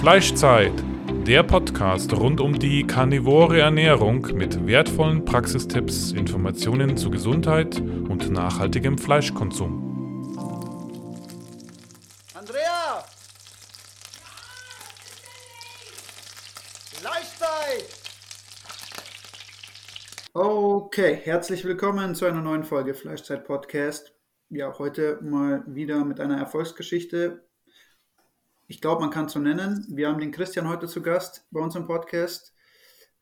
Fleischzeit, der Podcast rund um die karnivore Ernährung mit wertvollen Praxistipps, Informationen zu Gesundheit und nachhaltigem Fleischkonsum. Andrea! Fleischzeit! Okay, herzlich willkommen zu einer neuen Folge Fleischzeit Podcast. Ja, heute mal wieder mit einer Erfolgsgeschichte ich glaube, man kann es so nennen. Wir haben den Christian heute zu Gast bei uns im Podcast.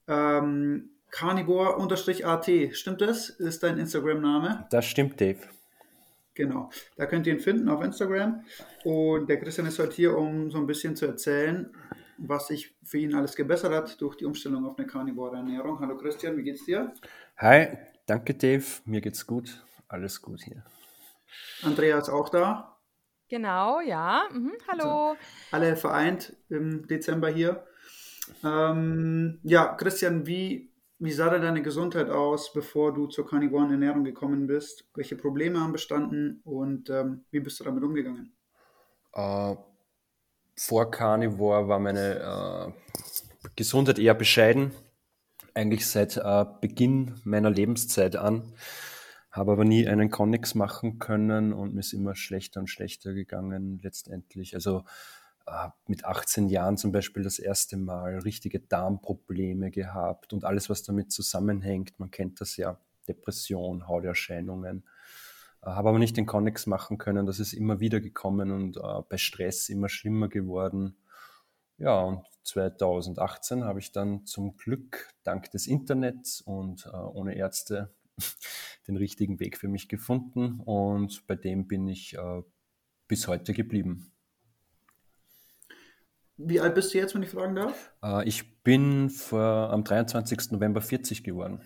Ähm, Carnivore-AT, stimmt das? Ist dein Instagram-Name? Das stimmt, Dave. Genau, da könnt ihr ihn finden auf Instagram. Und der Christian ist heute hier, um so ein bisschen zu erzählen, was sich für ihn alles gebessert hat durch die Umstellung auf eine Carnivore-Ernährung. Hallo Christian, wie geht's dir? Hi, danke Dave, mir geht's gut, alles gut hier. Andrea ist auch da. Genau, ja. Mhm, hallo. Also, alle vereint im Dezember hier. Ähm, ja, Christian, wie, wie sah denn deine Gesundheit aus, bevor du zur Carnivoren Ernährung gekommen bist? Welche Probleme haben bestanden und ähm, wie bist du damit umgegangen? Äh, vor Carnivore war meine äh, Gesundheit eher bescheiden. Eigentlich seit äh, Beginn meiner Lebenszeit an habe aber nie einen Connex machen können und mir ist immer schlechter und schlechter gegangen letztendlich. Also äh, mit 18 Jahren zum Beispiel das erste Mal richtige Darmprobleme gehabt und alles, was damit zusammenhängt. Man kennt das ja, Depression, Hauterscheinungen. Äh, habe aber nicht den Connex machen können. Das ist immer wieder gekommen und äh, bei Stress immer schlimmer geworden. Ja, und 2018 habe ich dann zum Glück dank des Internets und ohne Ärzte den richtigen Weg für mich gefunden und bei dem bin ich äh, bis heute geblieben. Wie alt bist du jetzt, wenn ich fragen darf? Äh, ich bin vor, am 23. November 40 geworden.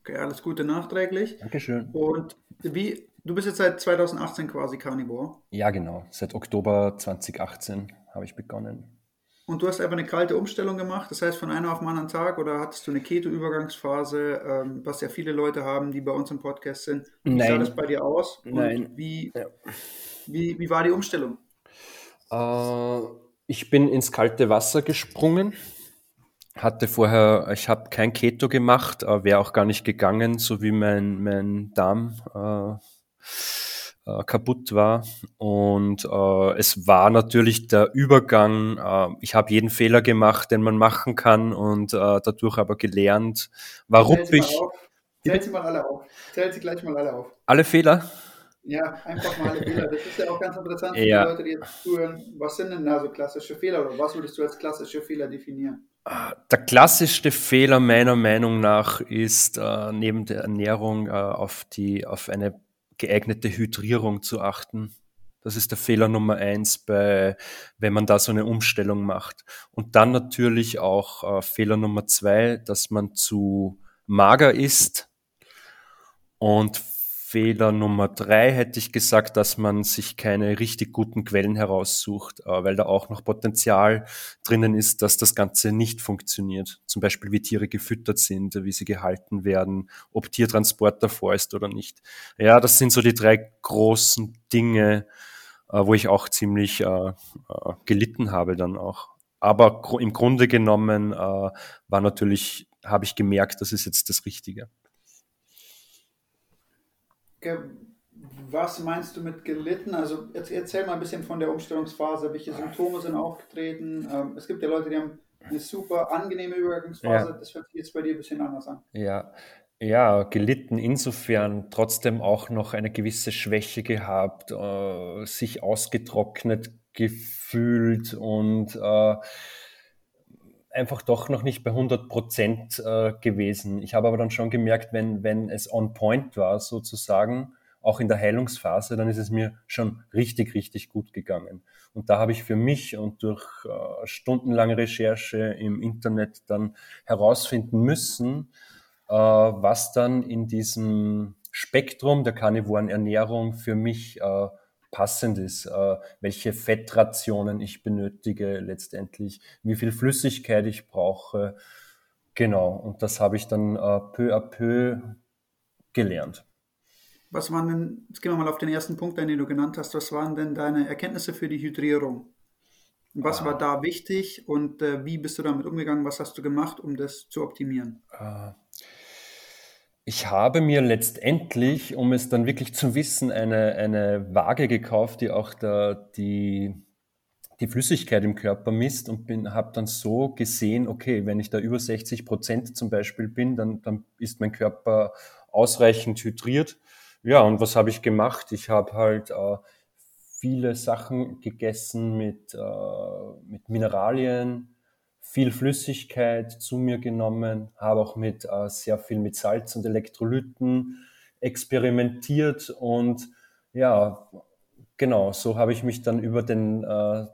Okay, alles Gute nachträglich. Dankeschön. Und wie, du bist jetzt seit 2018 quasi Carnivore? Ja, genau. Seit Oktober 2018 habe ich begonnen. Und du hast einfach eine kalte Umstellung gemacht, das heißt von einem auf den anderen Tag oder hattest du eine Keto-Übergangsphase, ähm, was ja viele Leute haben, die bei uns im Podcast sind. Wie Nein. sah das bei dir aus? Und Nein. Wie, ja. wie, wie war die Umstellung? Äh, ich bin ins kalte Wasser gesprungen, hatte vorher, ich habe kein Keto gemacht, äh, wäre auch gar nicht gegangen, so wie mein, mein Darm. Äh, äh, kaputt war. Und äh, es war natürlich der Übergang. Äh, ich habe jeden Fehler gemacht, den man machen kann und äh, dadurch aber gelernt, warum ich. Zählt sie mal alle auf. Zählt sie gleich mal alle auf. Alle Fehler? Ja, einfach mal alle Fehler. Das ist ja auch ganz interessant für ja. die Leute, die jetzt zuhören. Was sind denn da so klassische Fehler oder was würdest du als klassische Fehler definieren? Ah, der klassischste Fehler meiner Meinung nach ist äh, neben der Ernährung äh, auf, die, auf eine geeignete Hydrierung zu achten. Das ist der Fehler Nummer eins, bei, wenn man da so eine Umstellung macht. Und dann natürlich auch äh, Fehler Nummer zwei, dass man zu mager ist und Fehler Nummer drei hätte ich gesagt, dass man sich keine richtig guten Quellen heraussucht, äh, weil da auch noch Potenzial drinnen ist, dass das Ganze nicht funktioniert. Zum Beispiel, wie Tiere gefüttert sind, wie sie gehalten werden, ob Tiertransport davor ist oder nicht. Ja, das sind so die drei großen Dinge, äh, wo ich auch ziemlich äh, gelitten habe dann auch. Aber im Grunde genommen war natürlich, habe ich gemerkt, das ist jetzt das Richtige. Was meinst du mit gelitten? Also erzähl mal ein bisschen von der Umstellungsphase. Welche Symptome sind aufgetreten? Ähm, es gibt ja Leute, die haben eine super angenehme Übergangsphase. Ja. Das hört sich jetzt bei dir ein bisschen anders an. Ja, ja, gelitten insofern trotzdem auch noch eine gewisse Schwäche gehabt, äh, sich ausgetrocknet gefühlt und äh, einfach doch noch nicht bei 100 Prozent äh, gewesen. Ich habe aber dann schon gemerkt, wenn, wenn es on point war, sozusagen, auch in der Heilungsphase, dann ist es mir schon richtig, richtig gut gegangen. Und da habe ich für mich und durch äh, stundenlange Recherche im Internet dann herausfinden müssen, äh, was dann in diesem Spektrum der karnivoren Ernährung für mich äh, passend ist, äh, welche Fettrationen ich benötige letztendlich, wie viel Flüssigkeit ich brauche. Genau, und das habe ich dann äh, peu à peu gelernt. Was waren denn, jetzt gehen wir mal auf den ersten Punkt ein, den du genannt hast, was waren denn deine Erkenntnisse für die Hydrierung? Was ah. war da wichtig und äh, wie bist du damit umgegangen? Was hast du gemacht, um das zu optimieren? Ah. Ich habe mir letztendlich, um es dann wirklich zu wissen, eine, eine Waage gekauft, die auch da die, die Flüssigkeit im Körper misst und habe dann so gesehen, okay, wenn ich da über 60 Prozent zum Beispiel bin, dann, dann ist mein Körper ausreichend hydriert. Ja, und was habe ich gemacht? Ich habe halt äh, viele Sachen gegessen mit, äh, mit Mineralien, viel Flüssigkeit zu mir genommen, habe auch mit äh, sehr viel mit Salz und Elektrolyten experimentiert und ja, genau, so habe ich mich dann über den äh,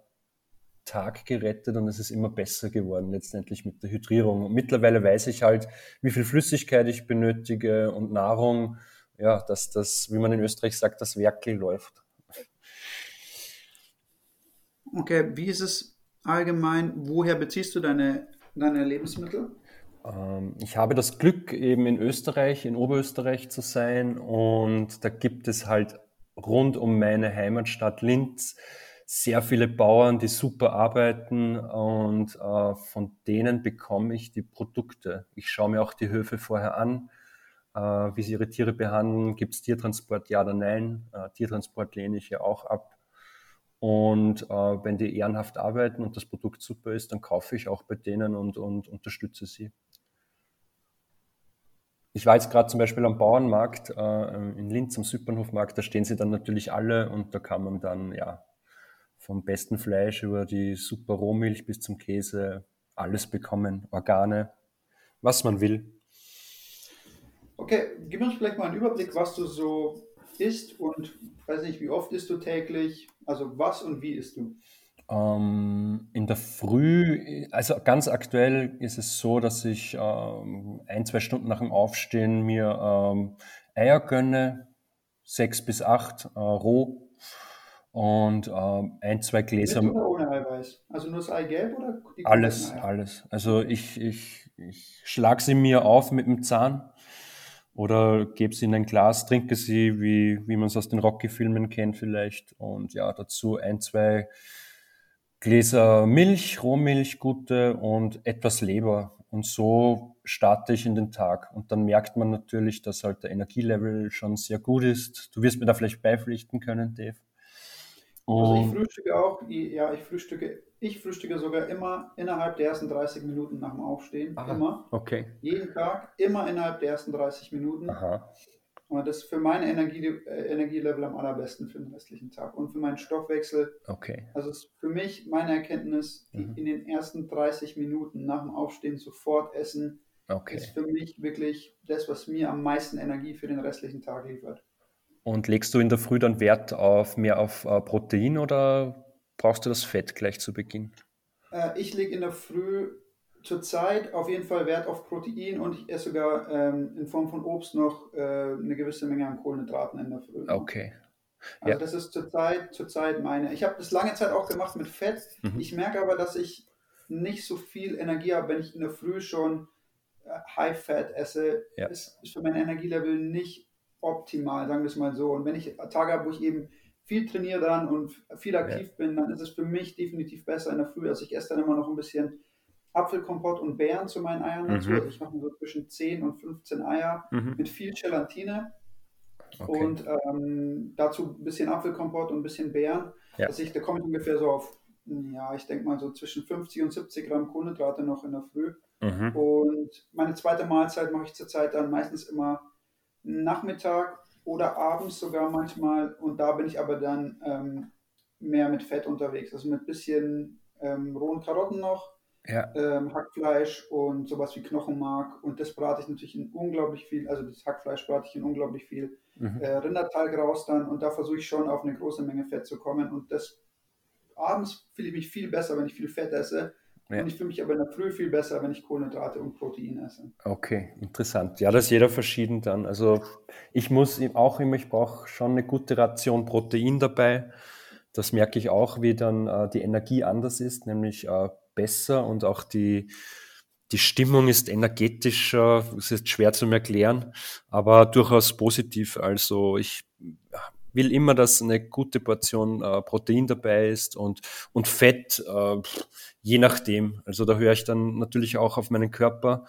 Tag gerettet und es ist immer besser geworden letztendlich mit der Hydrierung. Und mittlerweile weiß ich halt, wie viel Flüssigkeit ich benötige und Nahrung, ja, dass das, wie man in Österreich sagt, das Werkel läuft. Okay, wie ist es allgemein, woher beziehst du deine, deine Lebensmittel? Ähm, ich habe das Glück, eben in Österreich, in Oberösterreich zu sein und da gibt es halt rund um meine Heimatstadt Linz sehr viele Bauern, die super arbeiten und äh, von denen bekomme ich die Produkte. Ich schaue mir auch die Höfe vorher an, äh, wie sie ihre Tiere behandeln. Gibt es Tiertransport, ja oder nein? Äh, Tiertransport lehne ich ja auch ab. Und äh, wenn die ehrenhaft arbeiten und das Produkt super ist, dann kaufe ich auch bei denen und, und unterstütze sie. Ich war jetzt gerade zum Beispiel am Bauernmarkt äh, in Linz am Süppernhofmarkt, da stehen sie dann natürlich alle und da kann man dann ja vom besten Fleisch über die super Rohmilch bis zum Käse alles bekommen, Organe, was man will. Okay, gib uns vielleicht mal einen Überblick, was du so isst und weiß nicht, wie oft isst du täglich, also was und wie isst du? Ähm, in der Früh, also ganz aktuell ist es so, dass ich ähm, ein, zwei Stunden nach dem Aufstehen mir ähm, Eier gönne, sechs bis acht äh, roh und ähm, ein, zwei Gläser. Mit oder ohne Eiweiß? Also nur das Eigelb oder die Alles, alles. Also ich, ich, ich schlage sie mir auf mit dem Zahn oder gebe sie in ein Glas, trinke sie, wie, wie man es aus den Rocky-Filmen kennt vielleicht. Und ja, dazu ein, zwei Gläser Milch, Rohmilch, gute und etwas Leber. Und so starte ich in den Tag. Und dann merkt man natürlich, dass halt der Energielevel schon sehr gut ist. Du wirst mir da vielleicht beipflichten können, Dave. Also ich frühstücke auch, ja, ich frühstücke, ich frühstücke sogar immer innerhalb der ersten 30 Minuten nach dem Aufstehen. Aha, immer. Okay. Jeden Tag, immer innerhalb der ersten 30 Minuten. Aha. Und das ist für mein Energie, äh, Energielevel am allerbesten für den restlichen Tag und für meinen Stoffwechsel. Okay. Also ist für mich meine Erkenntnis, mhm. in den ersten 30 Minuten nach dem Aufstehen sofort essen, okay. ist für mich wirklich das, was mir am meisten Energie für den restlichen Tag liefert. Und legst du in der Früh dann Wert auf mehr auf äh, Protein oder brauchst du das Fett gleich zu Beginn? Äh, ich lege in der Früh zurzeit auf jeden Fall Wert auf Protein und ich esse sogar ähm, in Form von Obst noch äh, eine gewisse Menge an Kohlenhydraten in der Früh. Okay. Also ja. das ist zurzeit zurzeit meine. Ich habe das lange Zeit auch gemacht mit Fett. Mhm. Ich merke aber, dass ich nicht so viel Energie habe, wenn ich in der Früh schon äh, High Fat esse. Ja. Ist, ist für mein Energielevel nicht optimal, sagen wir es mal so. Und wenn ich Tage habe, wo ich eben viel trainiere dann und viel aktiv ja. bin, dann ist es für mich definitiv besser in der Früh. Also ich esse dann immer noch ein bisschen Apfelkompott und Beeren zu meinen Eiern mhm. dazu. Also ich mache so zwischen 10 und 15 Eier mhm. mit viel Gelatine. Okay. Und ähm, dazu ein bisschen Apfelkompott und ein bisschen Beeren. Ja. Also ich, da komme ich ungefähr so auf, ja, ich denke mal so zwischen 50 und 70 Gramm Kohlenhydrate noch in der Früh. Mhm. Und meine zweite Mahlzeit mache ich zurzeit dann meistens immer Nachmittag oder abends sogar manchmal. Und da bin ich aber dann ähm, mehr mit Fett unterwegs. Also mit bisschen ähm, rohen Karotten noch, ja. ähm, Hackfleisch und sowas wie Knochenmark. Und das brate ich natürlich in unglaublich viel, also das Hackfleisch brate ich in unglaublich viel mhm. äh, Rinderteig raus dann. Und da versuche ich schon auf eine große Menge Fett zu kommen. Und das abends fühle ich mich viel besser, wenn ich viel Fett esse, ja. Und ich fühle mich aber in der Früh viel besser, wenn ich Kohlenhydrate und Protein esse. Okay, interessant. Ja, das ist jeder verschieden dann. Also ich muss auch immer, ich brauche schon eine gute Ration Protein dabei. Das merke ich auch, wie dann äh, die Energie anders ist, nämlich äh, besser und auch die, die Stimmung ist energetischer. Das ist schwer zu erklären, aber durchaus positiv. Also ich will immer, dass eine gute Portion äh, Protein dabei ist und, und Fett, äh, je nachdem. Also da höre ich dann natürlich auch auf meinen Körper,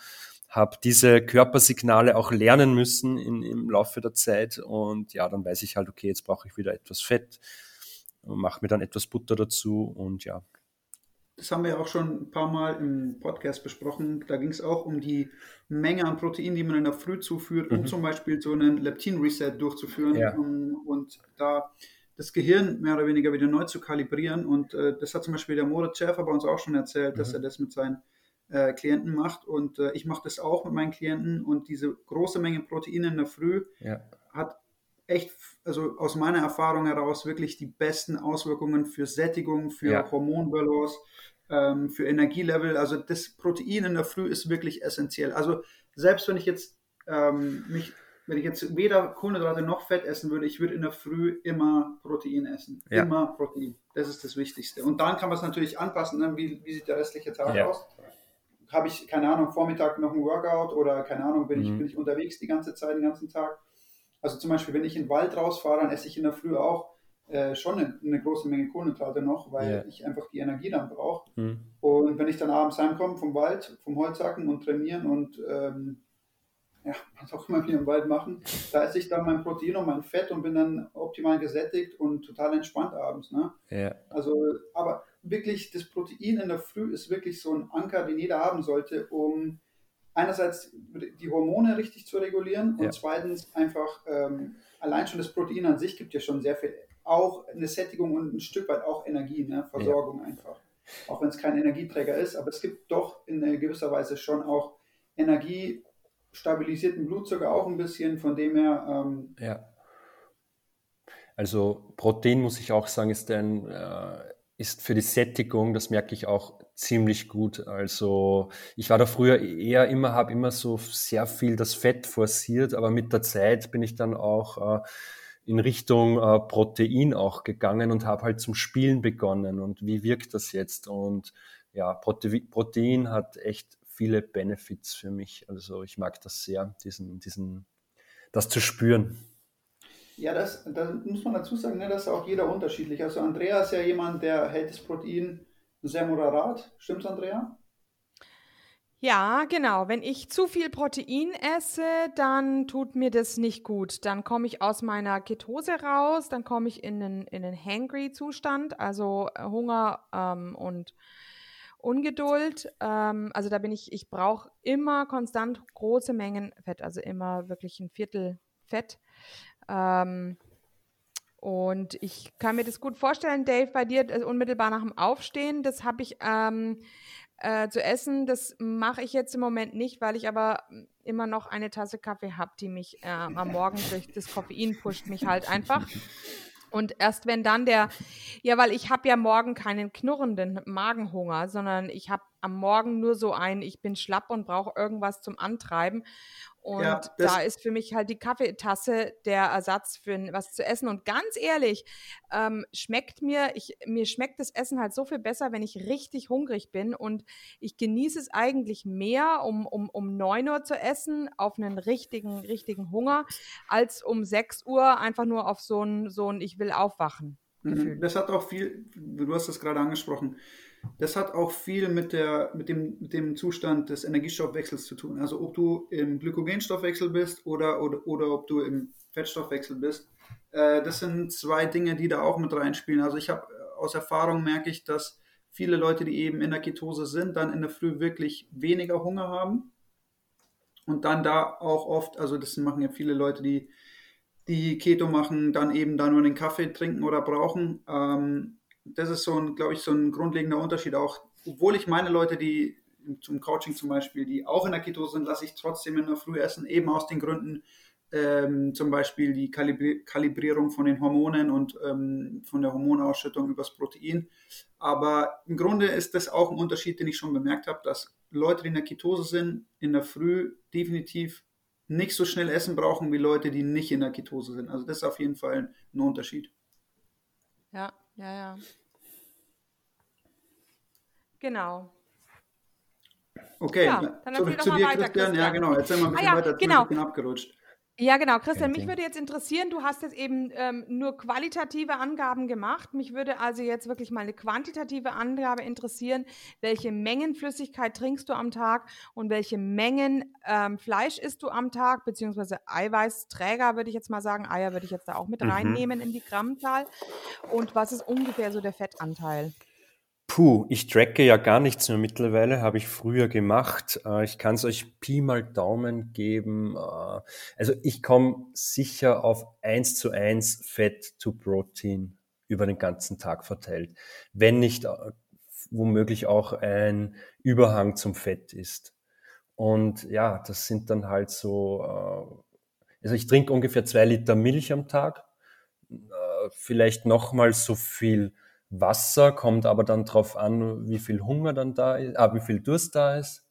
habe diese Körpersignale auch lernen müssen in, im Laufe der Zeit und ja, dann weiß ich halt, okay, jetzt brauche ich wieder etwas Fett, mache mir dann etwas Butter dazu und ja, das haben wir ja auch schon ein paar Mal im Podcast besprochen. Da ging es auch um die Menge an Protein, die man in der Früh zuführt, um mhm. zum Beispiel so einen Leptin-Reset durchzuführen ja. um, und da das Gehirn mehr oder weniger wieder neu zu kalibrieren. Und äh, das hat zum Beispiel der Moritz Schäfer bei uns auch schon erzählt, mhm. dass er das mit seinen äh, Klienten macht. Und äh, ich mache das auch mit meinen Klienten. Und diese große Menge Protein in der Früh ja. hat echt, also aus meiner Erfahrung heraus, wirklich die besten Auswirkungen für Sättigung, für ja. Hormonbalance, ähm, für Energielevel. Also das Protein in der Früh ist wirklich essentiell. Also selbst wenn ich jetzt ähm, mich, wenn ich jetzt weder Kohlenhydrate noch Fett essen würde, ich würde in der Früh immer Protein essen. Ja. Immer Protein. Das ist das Wichtigste. Und dann kann man es natürlich anpassen. Ne? Wie, wie sieht der restliche Tag ja. aus? Habe ich, keine Ahnung, Vormittag noch ein Workout oder keine Ahnung, bin, mhm. ich, bin ich unterwegs die ganze Zeit, den ganzen Tag? Also zum Beispiel, wenn ich in den Wald rausfahre, dann esse ich in der Früh auch äh, schon eine, eine, große Menge Kohlenhydrate noch, weil yeah. ich einfach die Energie dann brauche. Mhm. Und wenn ich dann abends heimkomme vom Wald, vom Holzhacken und trainieren und ähm, ja, was auch immer wir im Wald machen, da esse ich dann mein Protein und mein Fett und bin dann optimal gesättigt und total entspannt abends. Ne? Yeah. Also, aber wirklich, das Protein in der Früh ist wirklich so ein Anker, den jeder haben sollte, um einerseits die Hormone richtig zu regulieren und ja. zweitens einfach ähm, allein schon das Protein an sich gibt ja schon sehr viel auch eine Sättigung und ein Stück weit auch Energie, ne? Versorgung ja. einfach. Auch wenn es kein Energieträger ist, aber es gibt doch in gewisser Weise schon auch Energie, stabilisierten Blutzucker auch ein bisschen, von dem her. Ähm, ja. Also Protein muss ich auch sagen, ist ein äh, ist für die Sättigung, das merke ich auch ziemlich gut. Also ich war da früher eher immer, habe immer so sehr viel das Fett forciert, aber mit der Zeit bin ich dann auch äh, in Richtung äh, Protein auch gegangen und habe halt zum Spielen begonnen. Und wie wirkt das jetzt? Und ja, Prote Protein hat echt viele Benefits für mich. Also ich mag das sehr, diesen, diesen, das zu spüren. Ja, das, das muss man dazu sagen, ne, das ist auch jeder unterschiedlich. Also Andrea ist ja jemand, der hält das Protein sehr moderat. Stimmt's, Andrea? Ja, genau. Wenn ich zu viel Protein esse, dann tut mir das nicht gut. Dann komme ich aus meiner Ketose raus, dann komme ich in einen, in einen Hangry-Zustand, also äh, Hunger ähm, und Ungeduld. Ähm, also da bin ich, ich brauche immer konstant große Mengen Fett, also immer wirklich ein Viertel Fett. Ähm, und ich kann mir das gut vorstellen, Dave, bei dir also unmittelbar nach dem Aufstehen, das habe ich ähm, äh, zu essen. Das mache ich jetzt im Moment nicht, weil ich aber immer noch eine Tasse Kaffee habe, die mich äh, am Morgen durch das Koffein pusht mich halt einfach. Und erst wenn dann der, ja, weil ich habe ja morgen keinen knurrenden Magenhunger, sondern ich habe am Morgen nur so ein, ich bin schlapp und brauche irgendwas zum Antreiben. Und ja, da ist für mich halt die Kaffeetasse der Ersatz für was zu essen. Und ganz ehrlich, ähm, schmeckt mir, ich, mir schmeckt das Essen halt so viel besser, wenn ich richtig hungrig bin. Und ich genieße es eigentlich mehr, um, um, um 9 Uhr zu essen, auf einen richtigen, richtigen Hunger, als um 6 Uhr einfach nur auf so ein, so ein Ich will aufwachen. Mhm. Das hat auch viel, du hast das gerade angesprochen, das hat auch viel mit, der, mit, dem, mit dem Zustand des Energiestoffwechsels zu tun. Also ob du im Glykogenstoffwechsel bist oder, oder, oder ob du im Fettstoffwechsel bist. Äh, das sind zwei Dinge, die da auch mit reinspielen. Also ich habe aus Erfahrung merke ich, dass viele Leute, die eben in der Ketose sind, dann in der Früh wirklich weniger Hunger haben. Und dann da auch oft, also das machen ja viele Leute, die die Keto machen, dann eben da nur den Kaffee trinken oder brauchen. Ähm, das ist so ein, glaube ich, so ein grundlegender Unterschied auch. Obwohl ich meine Leute, die zum Coaching zum Beispiel, die auch in der Ketose sind, lasse ich trotzdem in der Früh essen, eben aus den Gründen, ähm, zum Beispiel die Kalibri Kalibrierung von den Hormonen und ähm, von der Hormonausschüttung übers Protein. Aber im Grunde ist das auch ein Unterschied, den ich schon bemerkt habe, dass Leute, die in der Ketose sind, in der Früh definitiv nicht so schnell Essen brauchen wie Leute, die nicht in der Ketose sind. Also das ist auf jeden Fall ein Unterschied. Ja, ja, ja. Genau. Okay, ja, dann zurück zu dir, Christian. Christian. Ja, genau. Erzähl mal ein bisschen ah, ja, weiter. Genau. Ich bin abgerutscht. Ja, genau. Christian, mich würde jetzt interessieren, du hast jetzt eben ähm, nur qualitative Angaben gemacht. Mich würde also jetzt wirklich mal eine quantitative Angabe interessieren. Welche Mengen Flüssigkeit trinkst du am Tag und welche Mengen ähm, Fleisch isst du am Tag, beziehungsweise Eiweißträger, würde ich jetzt mal sagen. Eier würde ich jetzt da auch mit mhm. reinnehmen in die Grammzahl. Und was ist ungefähr so der Fettanteil? Puh, ich tracke ja gar nichts mehr mittlerweile, habe ich früher gemacht. Äh, ich kann es euch Pi mal Daumen geben. Äh, also ich komme sicher auf 1 zu 1 Fett to Protein über den ganzen Tag verteilt. Wenn nicht äh, womöglich auch ein Überhang zum Fett ist. Und ja, das sind dann halt so, also ich trinke ungefähr zwei Liter Milch am Tag, vielleicht nochmal so viel Wasser, kommt aber dann drauf an, wie viel Hunger dann da ist, ah, wie viel Durst da ist.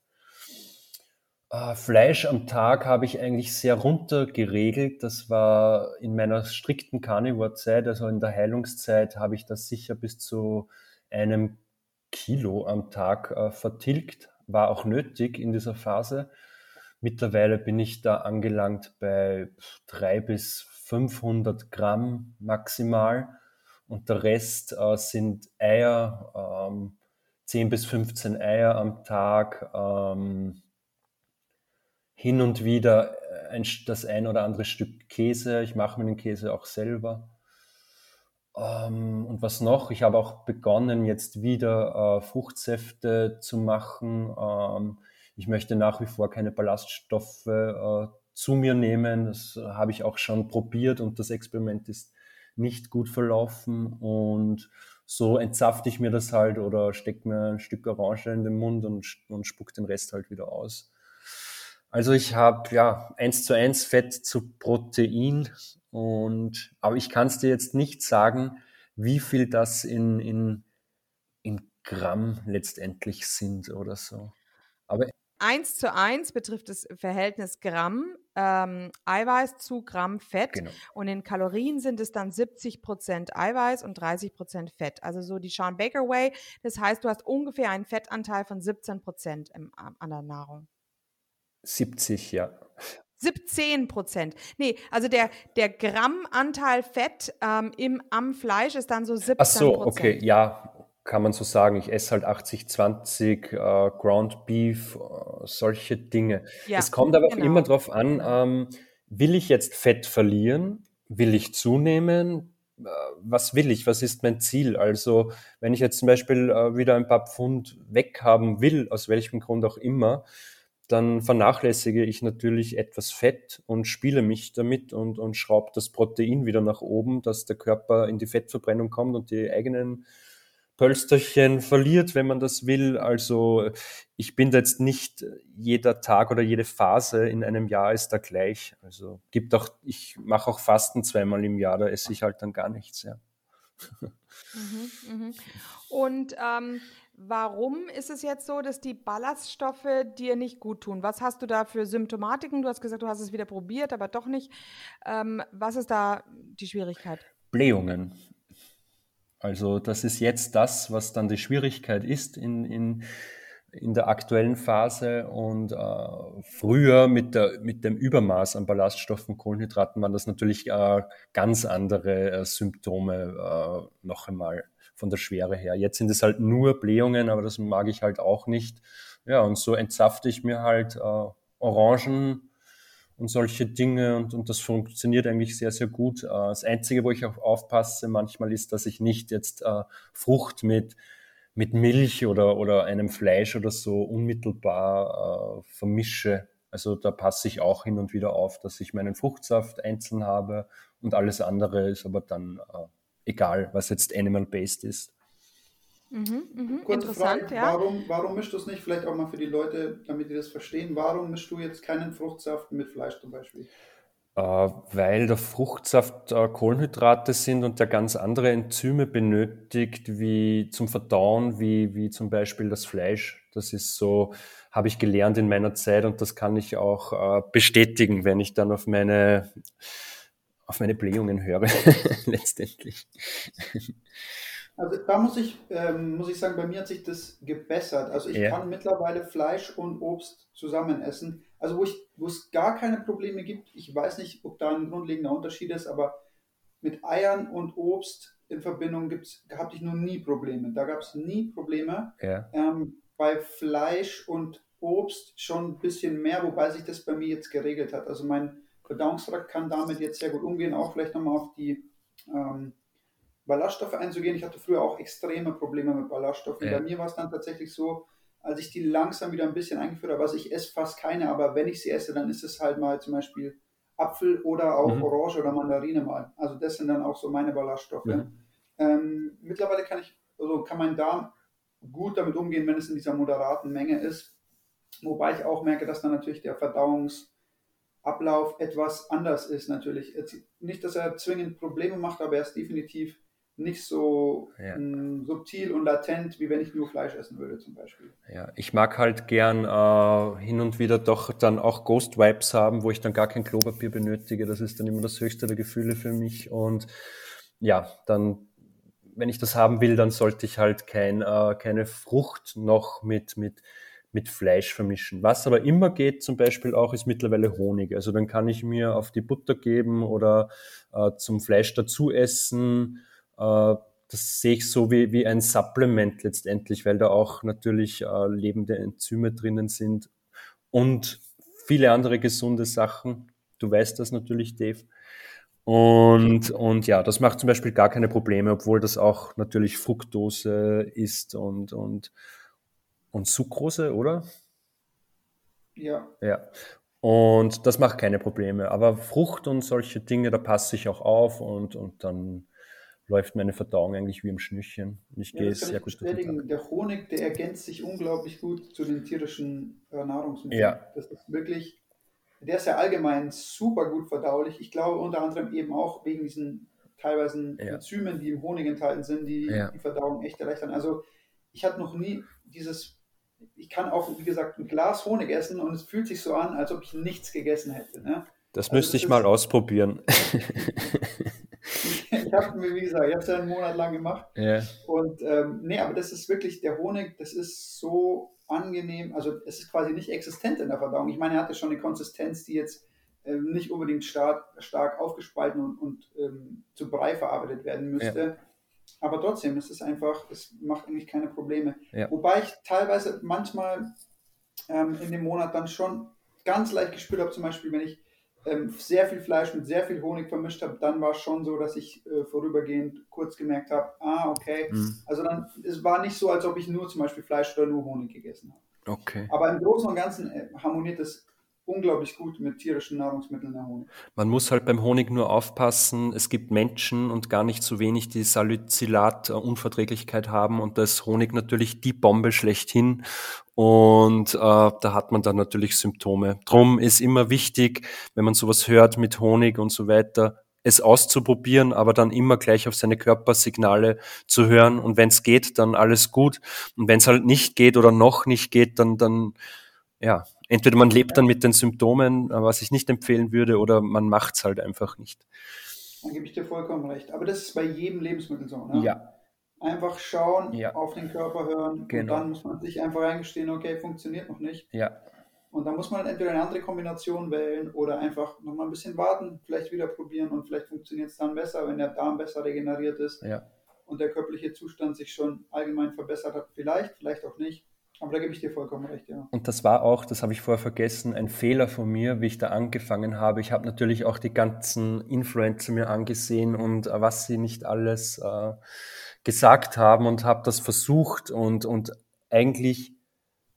Äh, Fleisch am Tag habe ich eigentlich sehr runter geregelt. Das war in meiner strikten Carnivore-Zeit, also in der Heilungszeit, habe ich das sicher bis zu einem Kilo am Tag äh, vertilgt. War auch nötig in dieser Phase. Mittlerweile bin ich da angelangt bei drei bis 500 Gramm maximal und der Rest äh, sind Eier, ähm, 10 bis 15 Eier am Tag, ähm, hin und wieder ein, das ein oder andere Stück Käse. Ich mache mir den Käse auch selber. Ähm, und was noch? Ich habe auch begonnen, jetzt wieder äh, Fruchtsäfte zu machen. Ähm, ich möchte nach wie vor keine Ballaststoffe äh, zu mir nehmen. Das habe ich auch schon probiert und das Experiment ist nicht gut verlaufen und so entzapfte ich mir das halt oder stecke mir ein Stück Orange in den Mund und, und spuck den Rest halt wieder aus. Also ich habe ja eins zu eins Fett zu Protein und aber ich kann es dir jetzt nicht sagen, wie viel das in, in, in Gramm letztendlich sind oder so. Aber 1 zu 1 betrifft das Verhältnis Gramm ähm, Eiweiß zu Gramm Fett. Genau. Und in Kalorien sind es dann 70 Prozent Eiweiß und 30 Prozent Fett. Also so die Sean Baker Way. Das heißt, du hast ungefähr einen Fettanteil von 17 Prozent an der Nahrung. 70, ja. 17 Prozent. Nee, also der, der Grammanteil Fett ähm, im, am Fleisch ist dann so 17 Prozent. Ach so, okay, ja, kann man so sagen, ich esse halt 80-20 äh, Ground Beef, äh, solche Dinge. Ja, es kommt aber genau. auch immer darauf an, ähm, will ich jetzt Fett verlieren? Will ich zunehmen? Äh, was will ich? Was ist mein Ziel? Also, wenn ich jetzt zum Beispiel äh, wieder ein paar Pfund weghaben will, aus welchem Grund auch immer, dann vernachlässige ich natürlich etwas Fett und spiele mich damit und, und schraube das Protein wieder nach oben, dass der Körper in die Fettverbrennung kommt und die eigenen Pölsterchen verliert, wenn man das will. Also ich bin da jetzt nicht jeder Tag oder jede Phase in einem Jahr ist da gleich. Also gibt auch, ich mache auch Fasten zweimal im Jahr, da esse ich halt dann gar nichts, ja. Mhm, mhm. Und ähm, warum ist es jetzt so, dass die Ballaststoffe dir nicht gut tun? Was hast du da für Symptomatiken? Du hast gesagt, du hast es wieder probiert, aber doch nicht. Ähm, was ist da die Schwierigkeit? Blähungen. Also das ist jetzt das, was dann die Schwierigkeit ist in, in, in der aktuellen Phase. Und äh, früher mit, der, mit dem Übermaß an Ballaststoffen, Kohlenhydraten waren das natürlich äh, ganz andere äh, Symptome äh, noch einmal von der Schwere her. Jetzt sind es halt nur Blähungen, aber das mag ich halt auch nicht. Ja, und so entzapfte ich mir halt äh, Orangen, und solche Dinge und, und das funktioniert eigentlich sehr, sehr gut. Äh, das Einzige, wo ich auch aufpasse manchmal ist, dass ich nicht jetzt äh, Frucht mit, mit Milch oder, oder einem Fleisch oder so unmittelbar äh, vermische. Also da passe ich auch hin und wieder auf, dass ich meinen Fruchtsaft einzeln habe und alles andere ist aber dann egal, was jetzt animal-based ist. Mhm, mh. Interessant, Frage, ja. Warum, warum mischst du es nicht, vielleicht auch mal für die Leute, damit die das verstehen, warum mischst du jetzt keinen Fruchtsaft mit Fleisch zum Beispiel? Äh, weil der Fruchtsaft äh, Kohlenhydrate sind und der ganz andere Enzyme benötigt, wie zum Verdauen, wie, wie zum Beispiel das Fleisch. Das ist so, habe ich gelernt in meiner Zeit und das kann ich auch äh, bestätigen, wenn ich dann auf meine, auf meine Blähungen höre, letztendlich. Also da muss ich, ähm, muss ich sagen, bei mir hat sich das gebessert. Also ich Ja. kann mittlerweile Fleisch und Obst zusammen essen. Also wo ich, wo es gar keine Probleme gibt, ich weiß nicht, ob da ein grundlegender Unterschied ist, aber mit Eiern und Obst in Verbindung gibt's, hatte ich noch nie Probleme. Da gab es nie Probleme. Ja. Ähm, bei Fleisch und Obst schon ein bisschen mehr, wobei sich das bei mir jetzt geregelt hat. Also mein Verdauungstrakt kann damit jetzt sehr gut umgehen, auch vielleicht nochmal auf die ähm, Ballaststoffe einzugehen. Ich hatte früher auch extreme Probleme mit Ballaststoffen. Ja. Bei mir war es dann tatsächlich so, als ich die langsam wieder ein bisschen eingeführt habe, also ich esse fast keine, aber wenn ich sie esse, dann ist es halt mal zum Beispiel Apfel oder auch Mhm. Orange oder Mandarine mal. Also das sind dann auch so meine Ballaststoffe. Mhm. Ähm, mittlerweile kann ich, also kann mein Darm gut damit umgehen, wenn es in dieser moderaten Menge ist. Wobei ich auch merke, dass dann natürlich der Verdauungsablauf etwas anders ist natürlich. Jetzt Nicht, dass er zwingend Probleme macht, aber er ist definitiv nicht so Ja. mh, subtil und latent, wie wenn ich nur Fleisch essen würde zum Beispiel. Ja, ich mag halt gern äh, hin und wieder doch dann auch Ghost Wipes haben, wo ich dann gar kein Klopapier benötige. Das ist dann immer das höchste der Gefühle für mich. Und ja, dann, wenn ich das haben will, dann sollte ich halt kein, äh, keine Frucht noch mit, mit, mit Fleisch vermischen. Was aber immer geht, zum Beispiel auch, ist mittlerweile Honig. Also dann kann ich mir auf die Butter geben oder äh, zum Fleisch dazu essen. Äh, das sehe ich so wie, wie ein Supplement letztendlich, weil da auch natürlich äh, lebende Enzyme drinnen sind und viele andere gesunde Sachen. Du weißt das natürlich, Dave. Und, und ja, das macht zum Beispiel gar keine Probleme, obwohl das auch natürlich Fructose ist und, und, und Sucrose, oder? Ja, Ja. Und das macht keine Probleme. Aber Frucht und solche Dinge, da passe ich auch auf und, und dann läuft meine Verdauung eigentlich wie im Schnürchen. Und ich ja gehe das kann sehr ich gut durch den bestätigen. Tag. Der Honig, der ergänzt sich unglaublich gut zu den tierischen äh, Nahrungsmitteln. Ja. Das ist wirklich, der ist ja allgemein super gut verdaulich. Ich glaube unter anderem eben auch wegen diesen teilweise Ja. Enzymen, die im Honig enthalten sind, die Ja. die Verdauung echt erleichtern. Also ich hatte noch nie dieses, ich kann auch, wie gesagt, ein Glas Honig essen und es fühlt sich so an, als ob ich nichts gegessen hätte. Ne? Das Also müsste das ich mal ausprobieren. Ich habe mir, wie gesagt, ich habe es ja einen Monat lang gemacht. ja. Und ähm, nee, aber das ist wirklich, der Honig, das ist so angenehm, also es ist quasi nicht existent in der Verdauung. Ich meine, er hatte schon eine Konsistenz, die jetzt ähm, nicht unbedingt stark, stark aufgespalten und, und ähm, zu Brei verarbeitet werden müsste. Aber trotzdem, es ist einfach, es macht eigentlich keine Probleme. Ja. Wobei ich teilweise manchmal ähm, in dem Monat dann schon ganz leicht gespürt habe, zum Beispiel, wenn ich ähm, sehr viel Fleisch mit sehr viel Honig vermischt habe, dann war es schon so, dass ich äh, vorübergehend kurz gemerkt habe, ah, okay. Mhm. Also dann, es war nicht so, als ob ich nur zum Beispiel Fleisch oder nur Honig gegessen habe. Okay. Aber im Großen und Ganzen äh, harmoniert es unglaublich gut mit tierischen Nahrungsmitteln der Honig. Man muss halt beim Honig nur aufpassen. Es gibt Menschen und gar nicht so wenig, die Salicylat-Unverträglichkeit haben und da ist Honig natürlich die Bombe schlechthin und äh, da hat man dann natürlich Symptome. Drum ist immer wichtig, wenn man sowas hört mit Honig und so weiter, es auszuprobieren, aber dann immer gleich auf seine Körpersignale zu hören und wenn es geht, dann alles gut und wenn es halt nicht geht oder noch nicht geht, dann dann ja, entweder man lebt dann mit den Symptomen, was ich nicht empfehlen würde, oder man macht es halt einfach nicht. Dann gebe ich dir vollkommen recht. Aber das ist bei jedem Lebensmittel so. Ne? Ja, Einfach schauen, Ja. auf den Körper hören Genau. und dann muss man sich einfach eingestehen, okay, funktioniert noch nicht. ja, Und dann muss man entweder eine andere Kombination wählen oder einfach nochmal ein bisschen warten, vielleicht wieder probieren und vielleicht funktioniert es dann besser, wenn der Darm besser regeneriert ist ja. und der körperliche Zustand sich schon allgemein verbessert hat. Vielleicht, vielleicht auch nicht. Aber da gebe ich dir vollkommen recht, ja. Und das war auch, das habe ich vorher vergessen, ein Fehler von mir, wie ich da angefangen habe. Ich habe natürlich auch die ganzen Influencer mir angesehen und äh, was sie nicht alles äh, gesagt haben und habe das versucht und, und eigentlich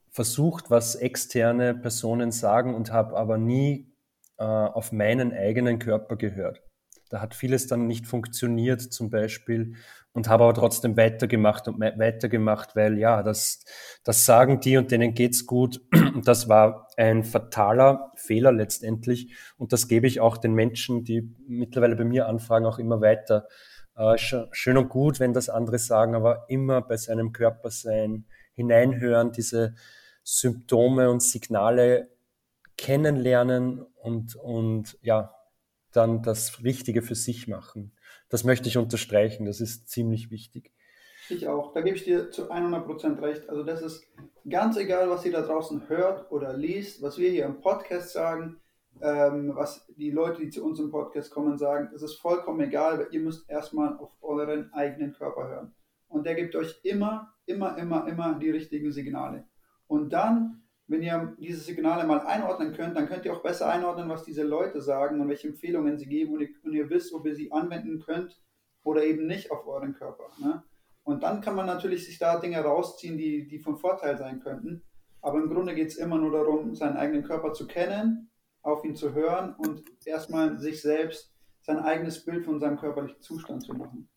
versucht, was externe Personen sagen und habe aber nie äh, auf meinen eigenen Körper gehört. Da hat vieles dann nicht funktioniert zum Beispiel und habe aber trotzdem weitergemacht und weitergemacht, weil ja, das, das sagen die und denen geht's gut. Und das war ein fataler Fehler letztendlich und das gebe ich auch den Menschen, die mittlerweile bei mir anfragen, auch immer weiter. Äh, sch- schön und gut, wenn das andere sagen, aber immer bei seinem Körper sein, hineinhören, diese Symptome und Signale kennenlernen und, und ja, dann das Richtige für sich machen. Das möchte ich unterstreichen, das ist ziemlich wichtig. Ich auch. Da gebe ich dir zu 100% recht. Also das ist ganz egal, was ihr da draußen hört oder liest, was wir hier im Podcast sagen, ähm, was die Leute, die zu uns im Podcast kommen, sagen. Es ist vollkommen egal, weil ihr müsst erstmal auf euren eigenen Körper hören. Und der gibt euch immer, immer, immer, immer die richtigen Signale. Und dann, wenn ihr diese Signale mal einordnen könnt, dann könnt ihr auch besser einordnen, was diese Leute sagen und welche Empfehlungen sie geben und ihr, und ihr wisst, ob ihr sie anwenden könnt oder eben nicht auf euren Körper. Ne? Und dann kann man natürlich sich da Dinge rausziehen, die, die von Vorteil sein könnten. Aber im Grunde geht es immer nur darum, seinen eigenen Körper zu kennen, auf ihn zu hören und erstmal sich selbst sein eigenes Bild von seinem körperlichen Zustand zu machen.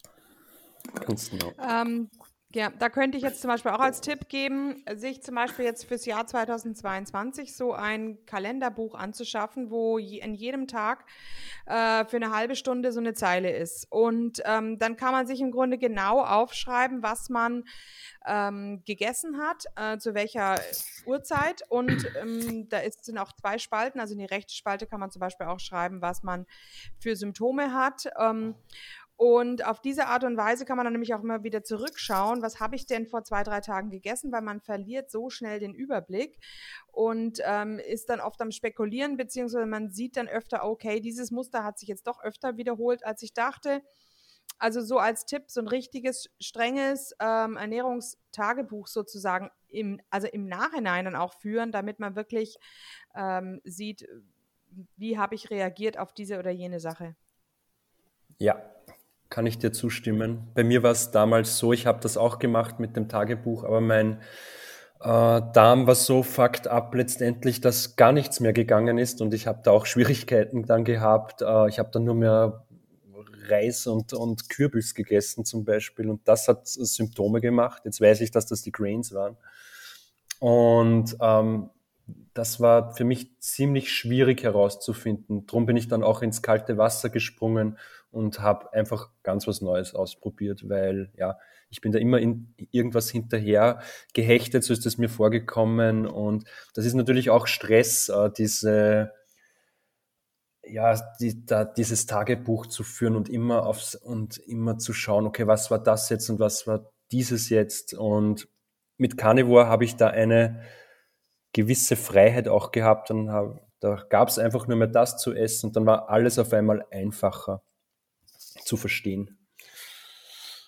Ganz genau. Ähm, ja, da könnte ich jetzt zum Beispiel auch als Tipp geben, sich zum Beispiel jetzt fürs Jahr 2022 so ein Kalenderbuch anzuschaffen, wo in jedem Tag äh, für eine halbe Stunde so eine Zeile ist. Und ähm, dann kann man sich im Grunde genau aufschreiben, was man ähm, gegessen hat, äh, zu welcher Uhrzeit. Und ähm, da ist, sind auch zwei Spalten. Also in die rechte Spalte kann man zum Beispiel auch schreiben, was man für Symptome hat. Und auf diese Art und Weise kann man dann nämlich auch immer wieder zurückschauen, was habe ich denn vor zwei, drei Tagen gegessen, weil man verliert so schnell den Überblick und ähm, ist dann oft am Spekulieren, beziehungsweise man sieht dann öfter, okay, dieses Muster hat sich jetzt doch öfter wiederholt, als ich dachte. Also so als Tipp, so ein richtiges, strenges ähm, Ernährungstagebuch sozusagen, im, also im Nachhinein dann auch führen, damit man wirklich ähm, sieht, wie habe ich reagiert auf diese oder jene Sache. Ja, kann ich dir zustimmen. Bei mir war es damals so, ich habe das auch gemacht mit dem Tagebuch, aber mein äh, Darm war so fucked up letztendlich, dass gar nichts mehr gegangen ist und ich habe da auch Schwierigkeiten dann gehabt. Äh, ich habe dann nur mehr Reis und, und Kürbis gegessen zum Beispiel und das hat Symptome gemacht. Jetzt weiß ich, dass das die Grains waren. Und ähm, das war für mich ziemlich schwierig herauszufinden. Drum bin ich dann auch ins kalte Wasser gesprungen und habe einfach ganz was Neues ausprobiert, weil ja, ich bin da immer in irgendwas hinterher gehechtet, so ist es mir vorgekommen. Und das ist natürlich auch Stress, äh, diese ja, die, da, dieses Tagebuch zu führen und immer aufs und immer zu schauen, okay, was war das jetzt und was war dieses jetzt? Und mit Carnivore habe ich da eine gewisse Freiheit auch gehabt. Dann hab, da gab es einfach nur mehr das zu essen und dann war alles auf einmal einfacher zu verstehen.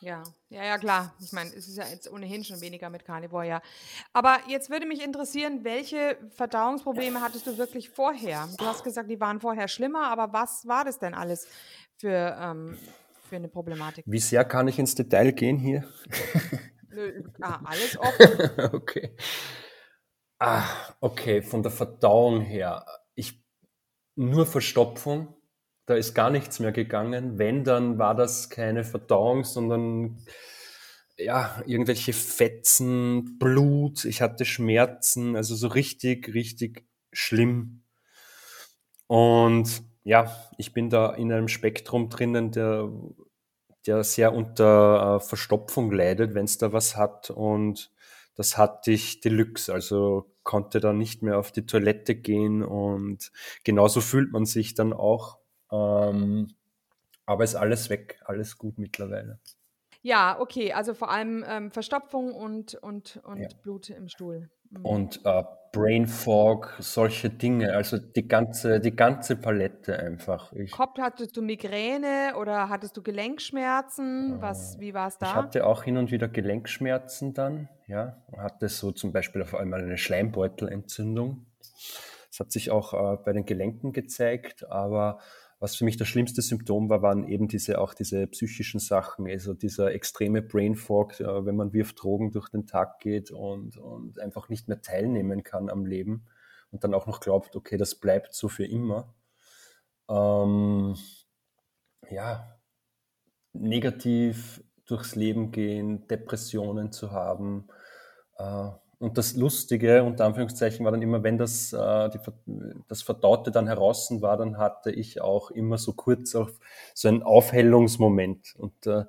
Ja, ja, ja, klar. Ich meine, es ist ja jetzt ohnehin schon weniger mit Carnivore, ja. Aber jetzt würde mich interessieren, welche Verdauungsprobleme hattest du wirklich vorher? Du hast gesagt, die waren vorher schlimmer, aber was war das denn alles für, ähm, für eine Problematik? Wie sehr kann ich ins Detail gehen hier? Nö, ah, alles offen. okay. Ah, okay, von der Verdauung her. Ich, nur Verstopfung, da ist gar nichts mehr gegangen. Wenn, dann war das keine Verdauung, sondern ja, irgendwelche Fetzen, Blut, ich hatte Schmerzen, also so richtig, richtig schlimm. Und ja, ich bin da in einem Spektrum drinnen, der, der sehr unter äh, Verstopfung leidet, wenn es da was hat. Und das hatte ich Deluxe, also konnte dann nicht mehr auf die Toilette gehen und genauso fühlt man sich dann auch. Ähm, aber ist alles weg, alles gut mittlerweile. Ja, okay, also vor allem ähm, Verstopfung und, und, und ja. Blut im Stuhl. Mhm. Und äh, Brain Fog, solche Dinge, also die ganze, die ganze Palette einfach. Ich, Kopf, hattest du Migräne oder hattest du Gelenkschmerzen? Was, äh, wie war es da? Ich hatte auch hin und wieder Gelenkschmerzen dann, ja. Hatte so zum Beispiel auf einmal eine Schleimbeutelentzündung. Das hat sich auch äh, bei den Gelenken gezeigt, aber was für mich das schlimmste Symptom war, waren eben diese auch diese psychischen Sachen, also dieser extreme Brain Fog, äh, wenn man wie auf Drogen durch den Tag geht und, und einfach nicht mehr teilnehmen kann am Leben und dann auch noch glaubt, okay, das bleibt so für immer. Ähm, ja, negativ durchs Leben gehen, Depressionen zu haben, äh, und das Lustige, unter Anführungszeichen, war dann immer, wenn das, äh, die, das Verdaute dann heraus war, dann hatte ich auch immer so kurz auf so einen Aufhellungsmoment. Und, äh,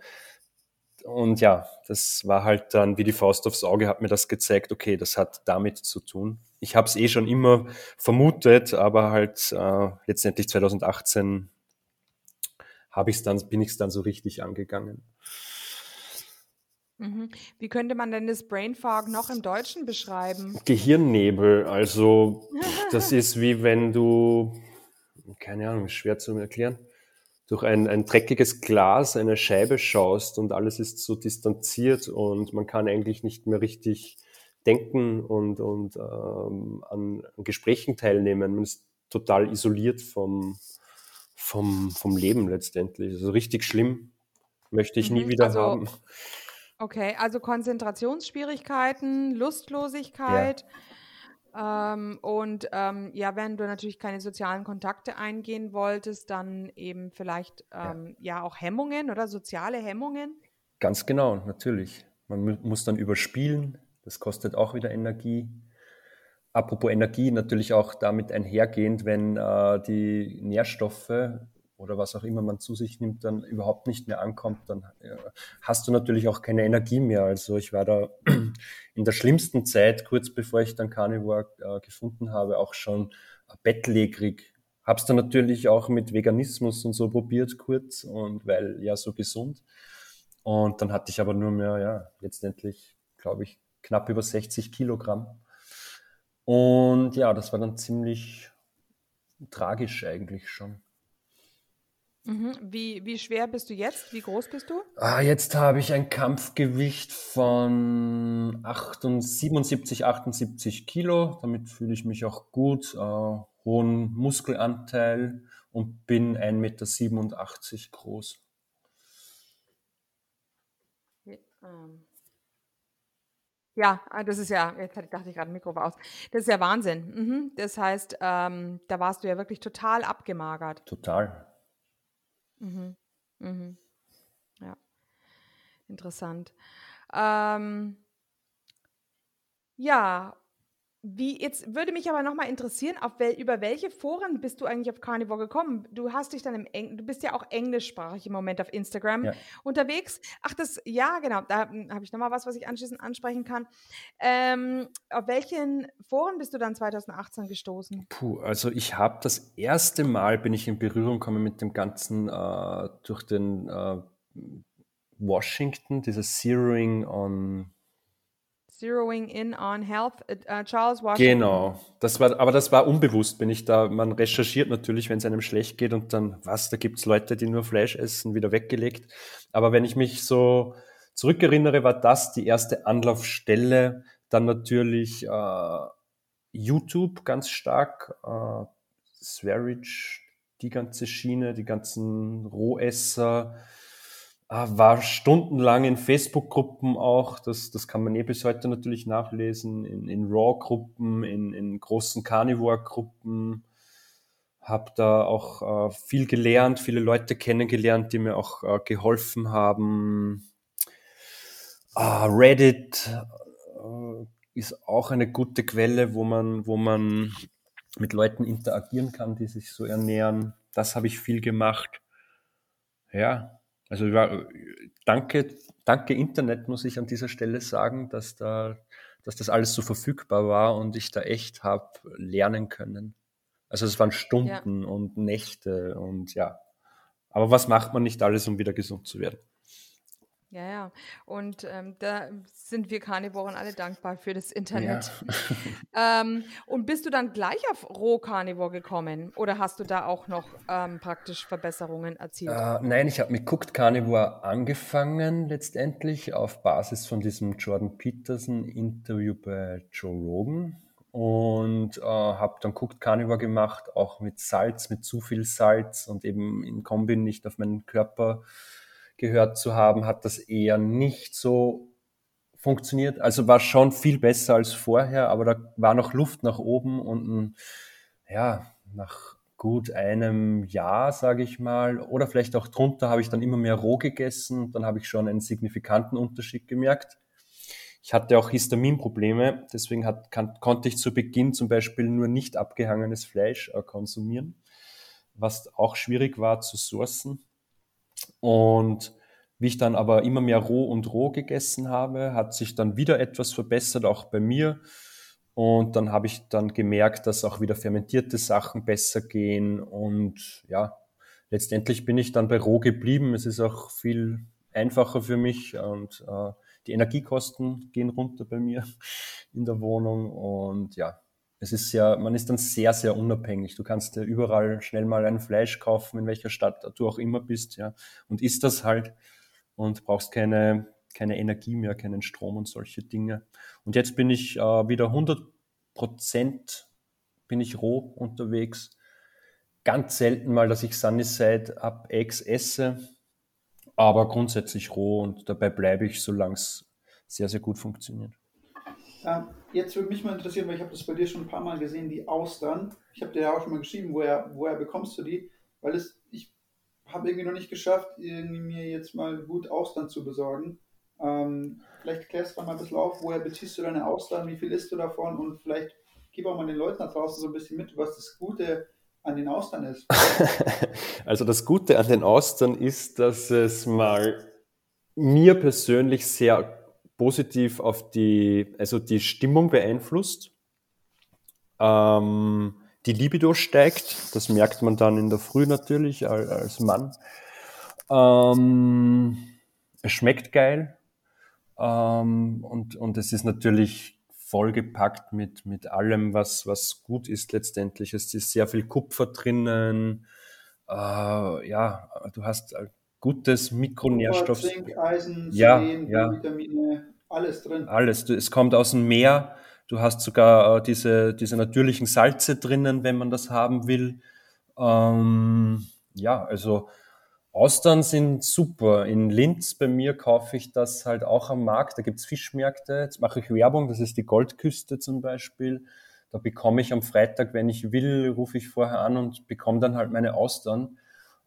und ja, das war halt dann wie die Faust aufs Auge, hat mir das gezeigt, okay, das hat damit zu tun. Ich habe es eh schon immer vermutet, aber halt äh, letztendlich 2018 habe ich's dann, bin ich es dann so richtig angegangen. Mhm. Wie könnte man denn das Brain Fog noch im Deutschen beschreiben? Gehirnnebel, also das ist wie wenn du, keine Ahnung, schwer zu erklären, durch ein, ein dreckiges Glas eine Scheibe schaust und alles ist so distanziert und man kann eigentlich nicht mehr richtig denken und, und ähm, an, an Gesprächen teilnehmen. Man ist total isoliert vom, vom, vom Leben letztendlich. Also richtig schlimm. Möchte ich nie Mhm. wieder Also, haben. Okay, also Konzentrationsschwierigkeiten, Lustlosigkeit. Ähm, und ähm, ja, wenn du natürlich keine sozialen Kontakte eingehen wolltest, dann eben vielleicht Ja. ähm, ja auch Hemmungen oder soziale Hemmungen. Ganz genau, natürlich. Man mu- muss dann überspielen. Das kostet auch wieder Energie. Apropos Energie, natürlich auch damit einhergehend, wenn äh, die Nährstoffe oder was auch immer man zu sich nimmt, dann überhaupt nicht mehr ankommt, dann äh, hast du natürlich auch keine Energie mehr. Also ich war da in der schlimmsten Zeit, kurz bevor ich dann Carnivore äh, gefunden habe, auch schon bettlägerig. Hab's dann natürlich auch mit Veganismus und so probiert kurz und weil ja so gesund. Und dann hatte ich aber nur mehr, ja, letztendlich, glaube ich, knapp über 60 Kilogramm. Und ja, das war dann ziemlich tragisch eigentlich schon. Mhm. Wie, wie schwer bist du jetzt? Wie groß bist du? Ah, jetzt habe ich ein Kampfgewicht von 78, 77, 78 Kilo. Damit fühle ich mich auch gut. Äh, hohen Muskelanteil und bin 1,87 Meter groß. Ähm. Ja, ah, das ist ja, jetzt dachte ich gerade, Mikro war aus. Das ist ja Wahnsinn. Mhm. Das heißt, ähm, da warst du ja wirklich total abgemagert. Total. Mhm. Mhm. Ja, interessant. Ähm, ja, wie jetzt würde mich aber nochmal interessieren, auf wel, über welche Foren bist du eigentlich auf Carnivore gekommen? Du hast dich dann im Eng, du bist ja auch englischsprachig im Moment auf Instagram Ja. unterwegs. Ach, das, ja, genau, da hm, habe ich nochmal was, was ich anschließend ansprechen kann. Ähm, auf welchen Foren bist du dann 2018 gestoßen? Puh, also ich habe das erste Mal bin ich in Berührung gekommen mit dem ganzen äh, durch den äh, Washington, dieses Zeroing on Zeroing in on Health, äh, Charles Washington. Genau, das war, aber das war unbewusst, bin ich da, man recherchiert natürlich, wenn es einem schlecht geht und dann, was, da gibt's Leute, die nur Fleisch essen, wieder weggelegt. Aber wenn ich mich so zurückerinnere, war das die erste Anlaufstelle, dann natürlich äh, YouTube ganz stark, äh, Swearage, die ganze Schiene, die ganzen Rohesser, war stundenlang in Facebook-Gruppen auch, das, das kann man eh bis heute natürlich nachlesen, in, in Raw-Gruppen, in, in großen Carnivore-Gruppen, habe da auch äh, viel gelernt, viele Leute kennengelernt, die mir auch äh, geholfen haben. Ah, Reddit äh, ist auch eine gute Quelle, wo man, wo man mit Leuten interagieren kann, die sich so ernähren. Das habe ich viel gemacht. Ja, also ja, danke, danke Internet, muss ich an dieser Stelle sagen, dass da, dass das alles so verfügbar war und ich da echt habe lernen können. Also es waren Stunden und Nächte und ja. Aber was macht man nicht alles, um wieder gesund zu werden? Ja, ja. Und ähm, da sind wir Karnivoren alle dankbar für das Internet. ähm, und bist du dann gleich auf Roh-Carnivore gekommen oder hast du da auch noch ähm, praktisch Verbesserungen erzielt? Äh, nein, ich habe mit Cooked Carnivore angefangen letztendlich auf Basis von diesem Jordan Peterson Interview bei Joe Rogan und äh, habe dann Cooked Carnivore gemacht, auch mit Salz, mit zu viel Salz und eben in Kombi nicht auf meinen Körper gehört zu haben, hat das eher nicht so funktioniert. Also war schon viel besser als vorher, aber da war noch Luft nach oben und ja, nach gut einem Jahr, sage ich mal, oder vielleicht auch drunter, habe ich dann immer mehr roh gegessen. Dann habe ich schon einen signifikanten Unterschied gemerkt. Ich hatte auch Histaminprobleme, deswegen hat, kann, konnte ich zu Beginn zum Beispiel nur nicht abgehangenes Fleisch äh, konsumieren, was auch schwierig war zu sourcen. Und wie ich dann aber immer mehr roh und roh gegessen habe, hat sich dann wieder etwas verbessert, auch bei mir. Und dann habe ich dann gemerkt, dass auch wieder fermentierte Sachen besser gehen. Und ja, letztendlich bin ich dann bei roh geblieben. Es ist auch viel einfacher für mich und äh, die Energiekosten gehen runter bei mir in der Wohnung und ja, es ist ja, man ist dann sehr, sehr unabhängig. Du kannst ja überall schnell mal ein Fleisch kaufen, in welcher Stadt du auch immer bist, ja, und isst das halt und brauchst keine, keine Energie mehr, keinen Strom und solche Dinge. Und jetzt bin ich äh, wieder 100 Prozent bin ich roh unterwegs. Ganz selten mal, dass ich Sunnyside ab Eggs esse, aber grundsätzlich roh und dabei bleibe ich, solange es sehr, sehr gut funktioniert. Ähm, jetzt würde mich mal interessieren, weil ich habe das bei dir schon ein paar Mal gesehen, die Austern. Ich habe dir ja auch schon mal geschrieben, woher, woher bekommst du die? Weil es, habe irgendwie noch nicht geschafft, irgendwie mir jetzt mal gut Austern zu besorgen. Ähm, vielleicht klärst du mal ein bisschen auf, woher beziehst du deine Austern, wie viel isst du davon und vielleicht gib auch mal den Leuten da draußen so ein bisschen mit, was das Gute an den Austern ist. also das Gute an den Austern ist, dass es mal mir persönlich sehr positiv auf die, also die Stimmung beeinflusst. Ähm, die Libido steigt, das merkt man dann in der Früh natürlich als Mann. Ähm, es schmeckt geil ähm, und, und es ist natürlich vollgepackt mit, mit allem, was, was gut ist letztendlich. Es ist sehr viel Kupfer drinnen. Äh, ja, du hast gutes Mikronährstoff. Zink, Eisen, ja, Selen, ja. Vitamine, alles drin. Alles. Es kommt aus dem Meer. Du hast sogar äh, diese, diese natürlichen Salze drinnen, wenn man das haben will. Ähm, ja, also Austern sind super. In Linz bei mir kaufe ich das halt auch am Markt. Da gibt's Fischmärkte. Jetzt mache ich Werbung. Das ist die Goldküste zum Beispiel. Da bekomme ich am Freitag, wenn ich will, rufe ich vorher an und bekomme dann halt meine Austern.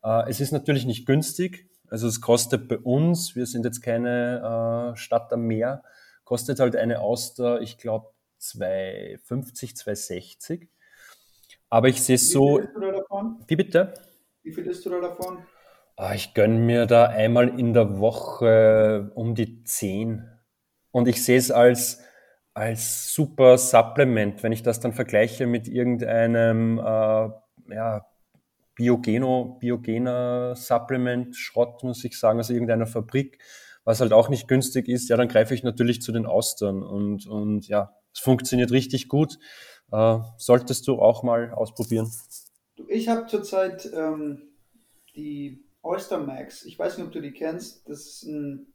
Äh, es ist natürlich nicht günstig. Also es kostet bei uns, wir sind jetzt keine äh, Stadt am Meer, kostet halt eine Auster, ich glaube, 2,50, 2,60. Aber ich sehe so. Wie viel isst du da davon? Wie bitte? Wie viel isst du da davon? Ah, ich gönne mir da einmal in der Woche um die 10. Und ich sehe es als, als super Supplement, wenn ich das dann vergleiche mit irgendeinem äh, ja, Biogeno, Biogener Supplement Schrott, muss ich sagen, also irgendeiner Fabrik, was halt auch nicht günstig ist, ja, dann greife ich natürlich zu den Austern und, und ja, es funktioniert richtig gut. Äh, solltest du auch mal ausprobieren. Ich habe zurzeit ähm, die Oyster Max. Ich weiß nicht, ob du die kennst. Das ist ein,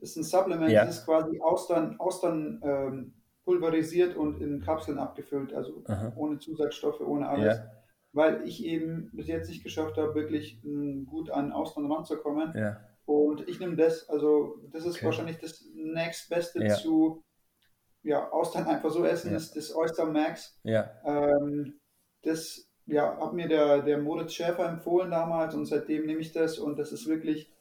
das ist ein Supplement, ja. das ist quasi Austern, Austern ähm, pulverisiert und in Kapseln abgefüllt, also Aha. ohne Zusatzstoffe, ohne alles. Ja. Weil ich eben bis jetzt nicht geschafft habe, wirklich m, gut an Austern ranzukommen. Ja. Und ich nehme das, also das ist okay. wahrscheinlich das nächstbeste zu ja, Austern einfach so essen, ist das Oyster Max. Ja. Ähm, das ja, hat mir der, der Moritz Schäfer empfohlen damals und seitdem nehme ich das und das ist wirklich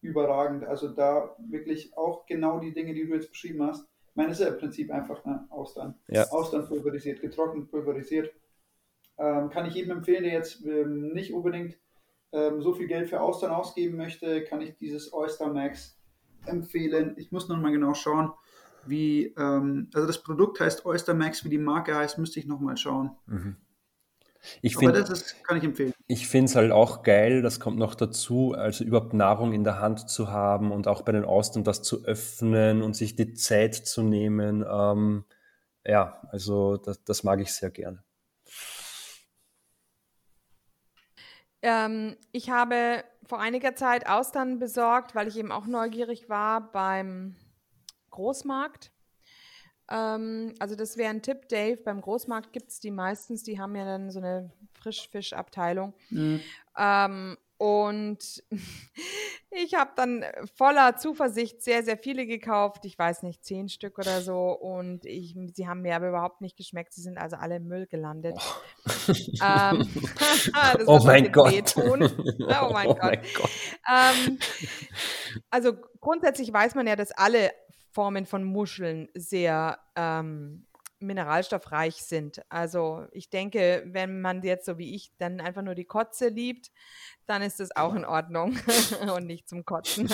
überragend. Also da wirklich auch genau die Dinge, die du jetzt beschrieben hast. Ich meine, es ist ja im Prinzip einfach ne, Austern. Ja. Austern pulverisiert, getrocknet pulverisiert. Ähm, kann ich jedem empfehlen, der jetzt ähm, nicht unbedingt ähm, so viel Geld für Austern ausgeben möchte, kann ich dieses Oyster Max empfehlen. Ich muss noch mal genau schauen, wie, ähm, also das Produkt heißt Oyster Max, wie die Marke heißt, müsste ich noch mal schauen. Mhm. Ich find, das ist, kann ich empfehlen. Ich finde es halt auch geil, das kommt noch dazu, also überhaupt Nahrung in der Hand zu haben und auch bei den Austern das zu öffnen und sich die Zeit zu nehmen. Ähm, ja, also das, das mag ich sehr gerne. Ähm, ich habe vor einiger Zeit Austern besorgt, weil ich eben auch neugierig war beim Großmarkt. Ähm, also das wäre ein Tipp, Dave. Beim Großmarkt gibt es die meistens, die haben ja dann so eine Frischfischabteilung. Mhm. Ähm, und ich habe dann voller Zuversicht sehr, sehr viele gekauft. Ich weiß nicht, zehn Stück oder so. Und ich, sie haben mir aber überhaupt nicht geschmeckt. Sie sind also alle im Müll gelandet. Oh, ähm, oh mein Gott. Oh mein, oh mein Gott. Gott. Ähm, also grundsätzlich weiß man ja, dass alle Formen von Muscheln sehr ähm, mineralstoffreich sind. Also ich denke, wenn man jetzt so wie ich dann einfach nur die Kotze liebt, dann ist das auch in Ordnung und nicht zum Kotzen.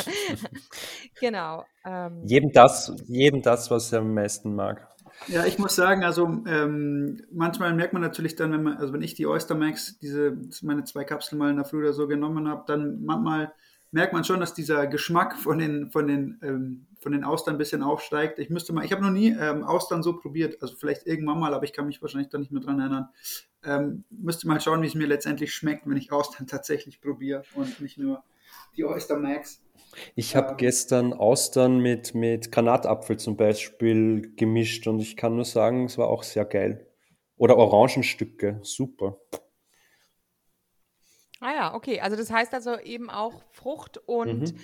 genau. Ähm. Jedem das, jedem das, was er am meisten mag. Ja, ich muss sagen, also ähm, manchmal merkt man natürlich dann, wenn man, also wenn ich die Oyster Max, diese meine zwei Kapseln mal in der Früh oder so genommen habe, dann manchmal merkt man schon, dass dieser Geschmack von den, von den, ähm, von den Austern ein bisschen aufsteigt. Ich müsste mal, ich habe noch nie ähm, Austern so probiert, also vielleicht irgendwann mal, aber ich kann mich wahrscheinlich da nicht mehr dran erinnern. Ähm, müsste mal schauen, wie es mir letztendlich schmeckt, wenn ich Austern tatsächlich probiere und nicht nur die Oyster Max. Ich habe gestern Austern mit, mit Granatapfel zum Beispiel gemischt und ich kann nur sagen, es war auch sehr geil. Oder Orangenstücke, super. Ah ja, okay. Also das heißt also eben auch Frucht und, mhm.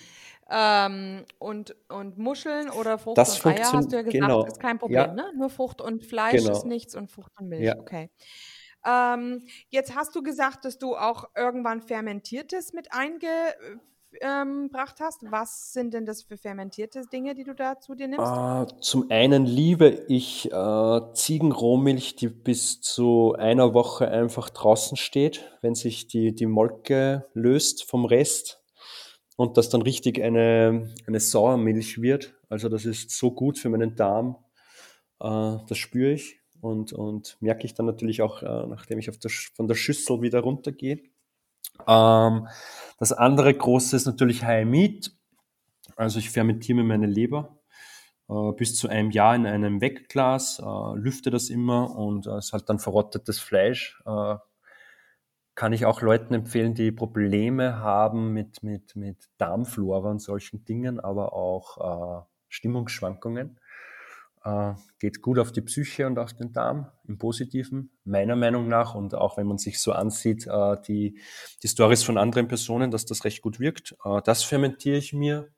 ähm, und, und Muscheln oder Frucht das und Eier, hast du ja gesagt, genau. ist kein Problem, ja. ne? Nur Frucht und Fleisch genau. ist nichts und Frucht und Milch, ja. okay. Ähm, jetzt hast du gesagt, dass du auch irgendwann Fermentiertes mit einge ähm, gebracht hast. Was sind denn das für fermentierte Dinge, die du da zu dir nimmst? Äh, zum einen liebe ich äh, Ziegenrohmilch, die bis zu einer Woche einfach draußen steht, wenn sich die, die Molke löst vom Rest und das dann richtig eine, eine Sauermilch wird. Also das ist so gut für meinen Darm. Äh, das spüre ich und, und merke ich dann natürlich auch, äh, nachdem ich der, von der Schüssel wieder runtergehe. Ähm, das andere große ist natürlich High Meat. Also ich fermentiere mir meine Leber äh, bis zu einem Jahr in einem Wegglas, äh, lüfte das immer und es äh, ist halt dann verrottetes Fleisch. Äh, kann ich auch Leuten empfehlen, die Probleme haben mit, mit, mit Darmflora und solchen Dingen, aber auch äh, Stimmungsschwankungen. Äh, geht gut auf die Psyche und auf den Darm im Positiven, meiner Meinung nach. Und auch wenn man sich so ansieht, äh, die, die Stories von anderen Personen, dass das recht gut wirkt. Äh, das fermentiere ich mir.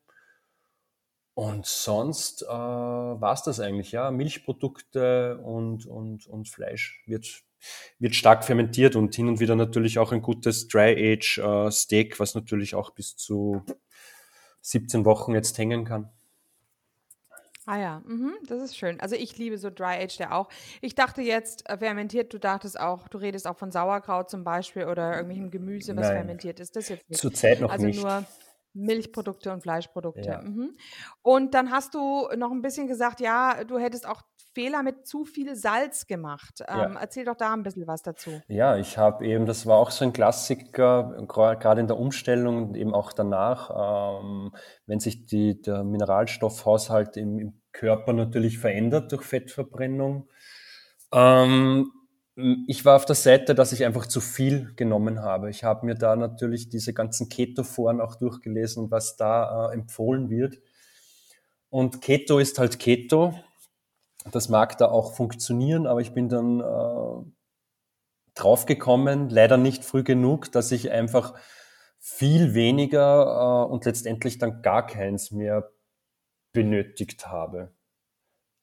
Und sonst äh, war es das eigentlich, ja. Milchprodukte und, und, und Fleisch wird, wird stark fermentiert und hin und wieder natürlich auch ein gutes Dry-Age-Steak, äh, was natürlich auch bis zu 17 Wochen jetzt hängen kann. Ah ja, mhm, das ist schön. Also ich liebe so Dry Age der auch. Ich dachte jetzt äh, fermentiert, du dachtest auch, du redest auch von Sauerkraut zum Beispiel oder irgendwelchem Gemüse, was Nein. fermentiert ist. Das jetzt nicht. Zurzeit noch also nicht. nur Milchprodukte und Fleischprodukte. Ja. Mhm. Und dann hast du noch ein bisschen gesagt, ja, du hättest auch Fehler mit zu viel Salz gemacht. Ähm, Ja. Erzähl doch da ein bisschen was dazu. Ja, ich habe eben, das war auch so ein Klassiker, gerade in der Umstellung und eben auch danach, ähm, wenn sich die, der Mineralstoffhaushalt im, im Körper natürlich verändert durch Fettverbrennung. Ähm, ich war auf der Seite, dass ich einfach zu viel genommen habe. Ich habe mir da natürlich diese ganzen Keto-Foren auch durchgelesen, was da äh, empfohlen wird. Und Keto ist halt Keto. Das mag da auch funktionieren, aber ich bin dann äh, draufgekommen, leider nicht früh genug, dass ich einfach viel weniger äh, und letztendlich dann gar keins mehr benötigt habe.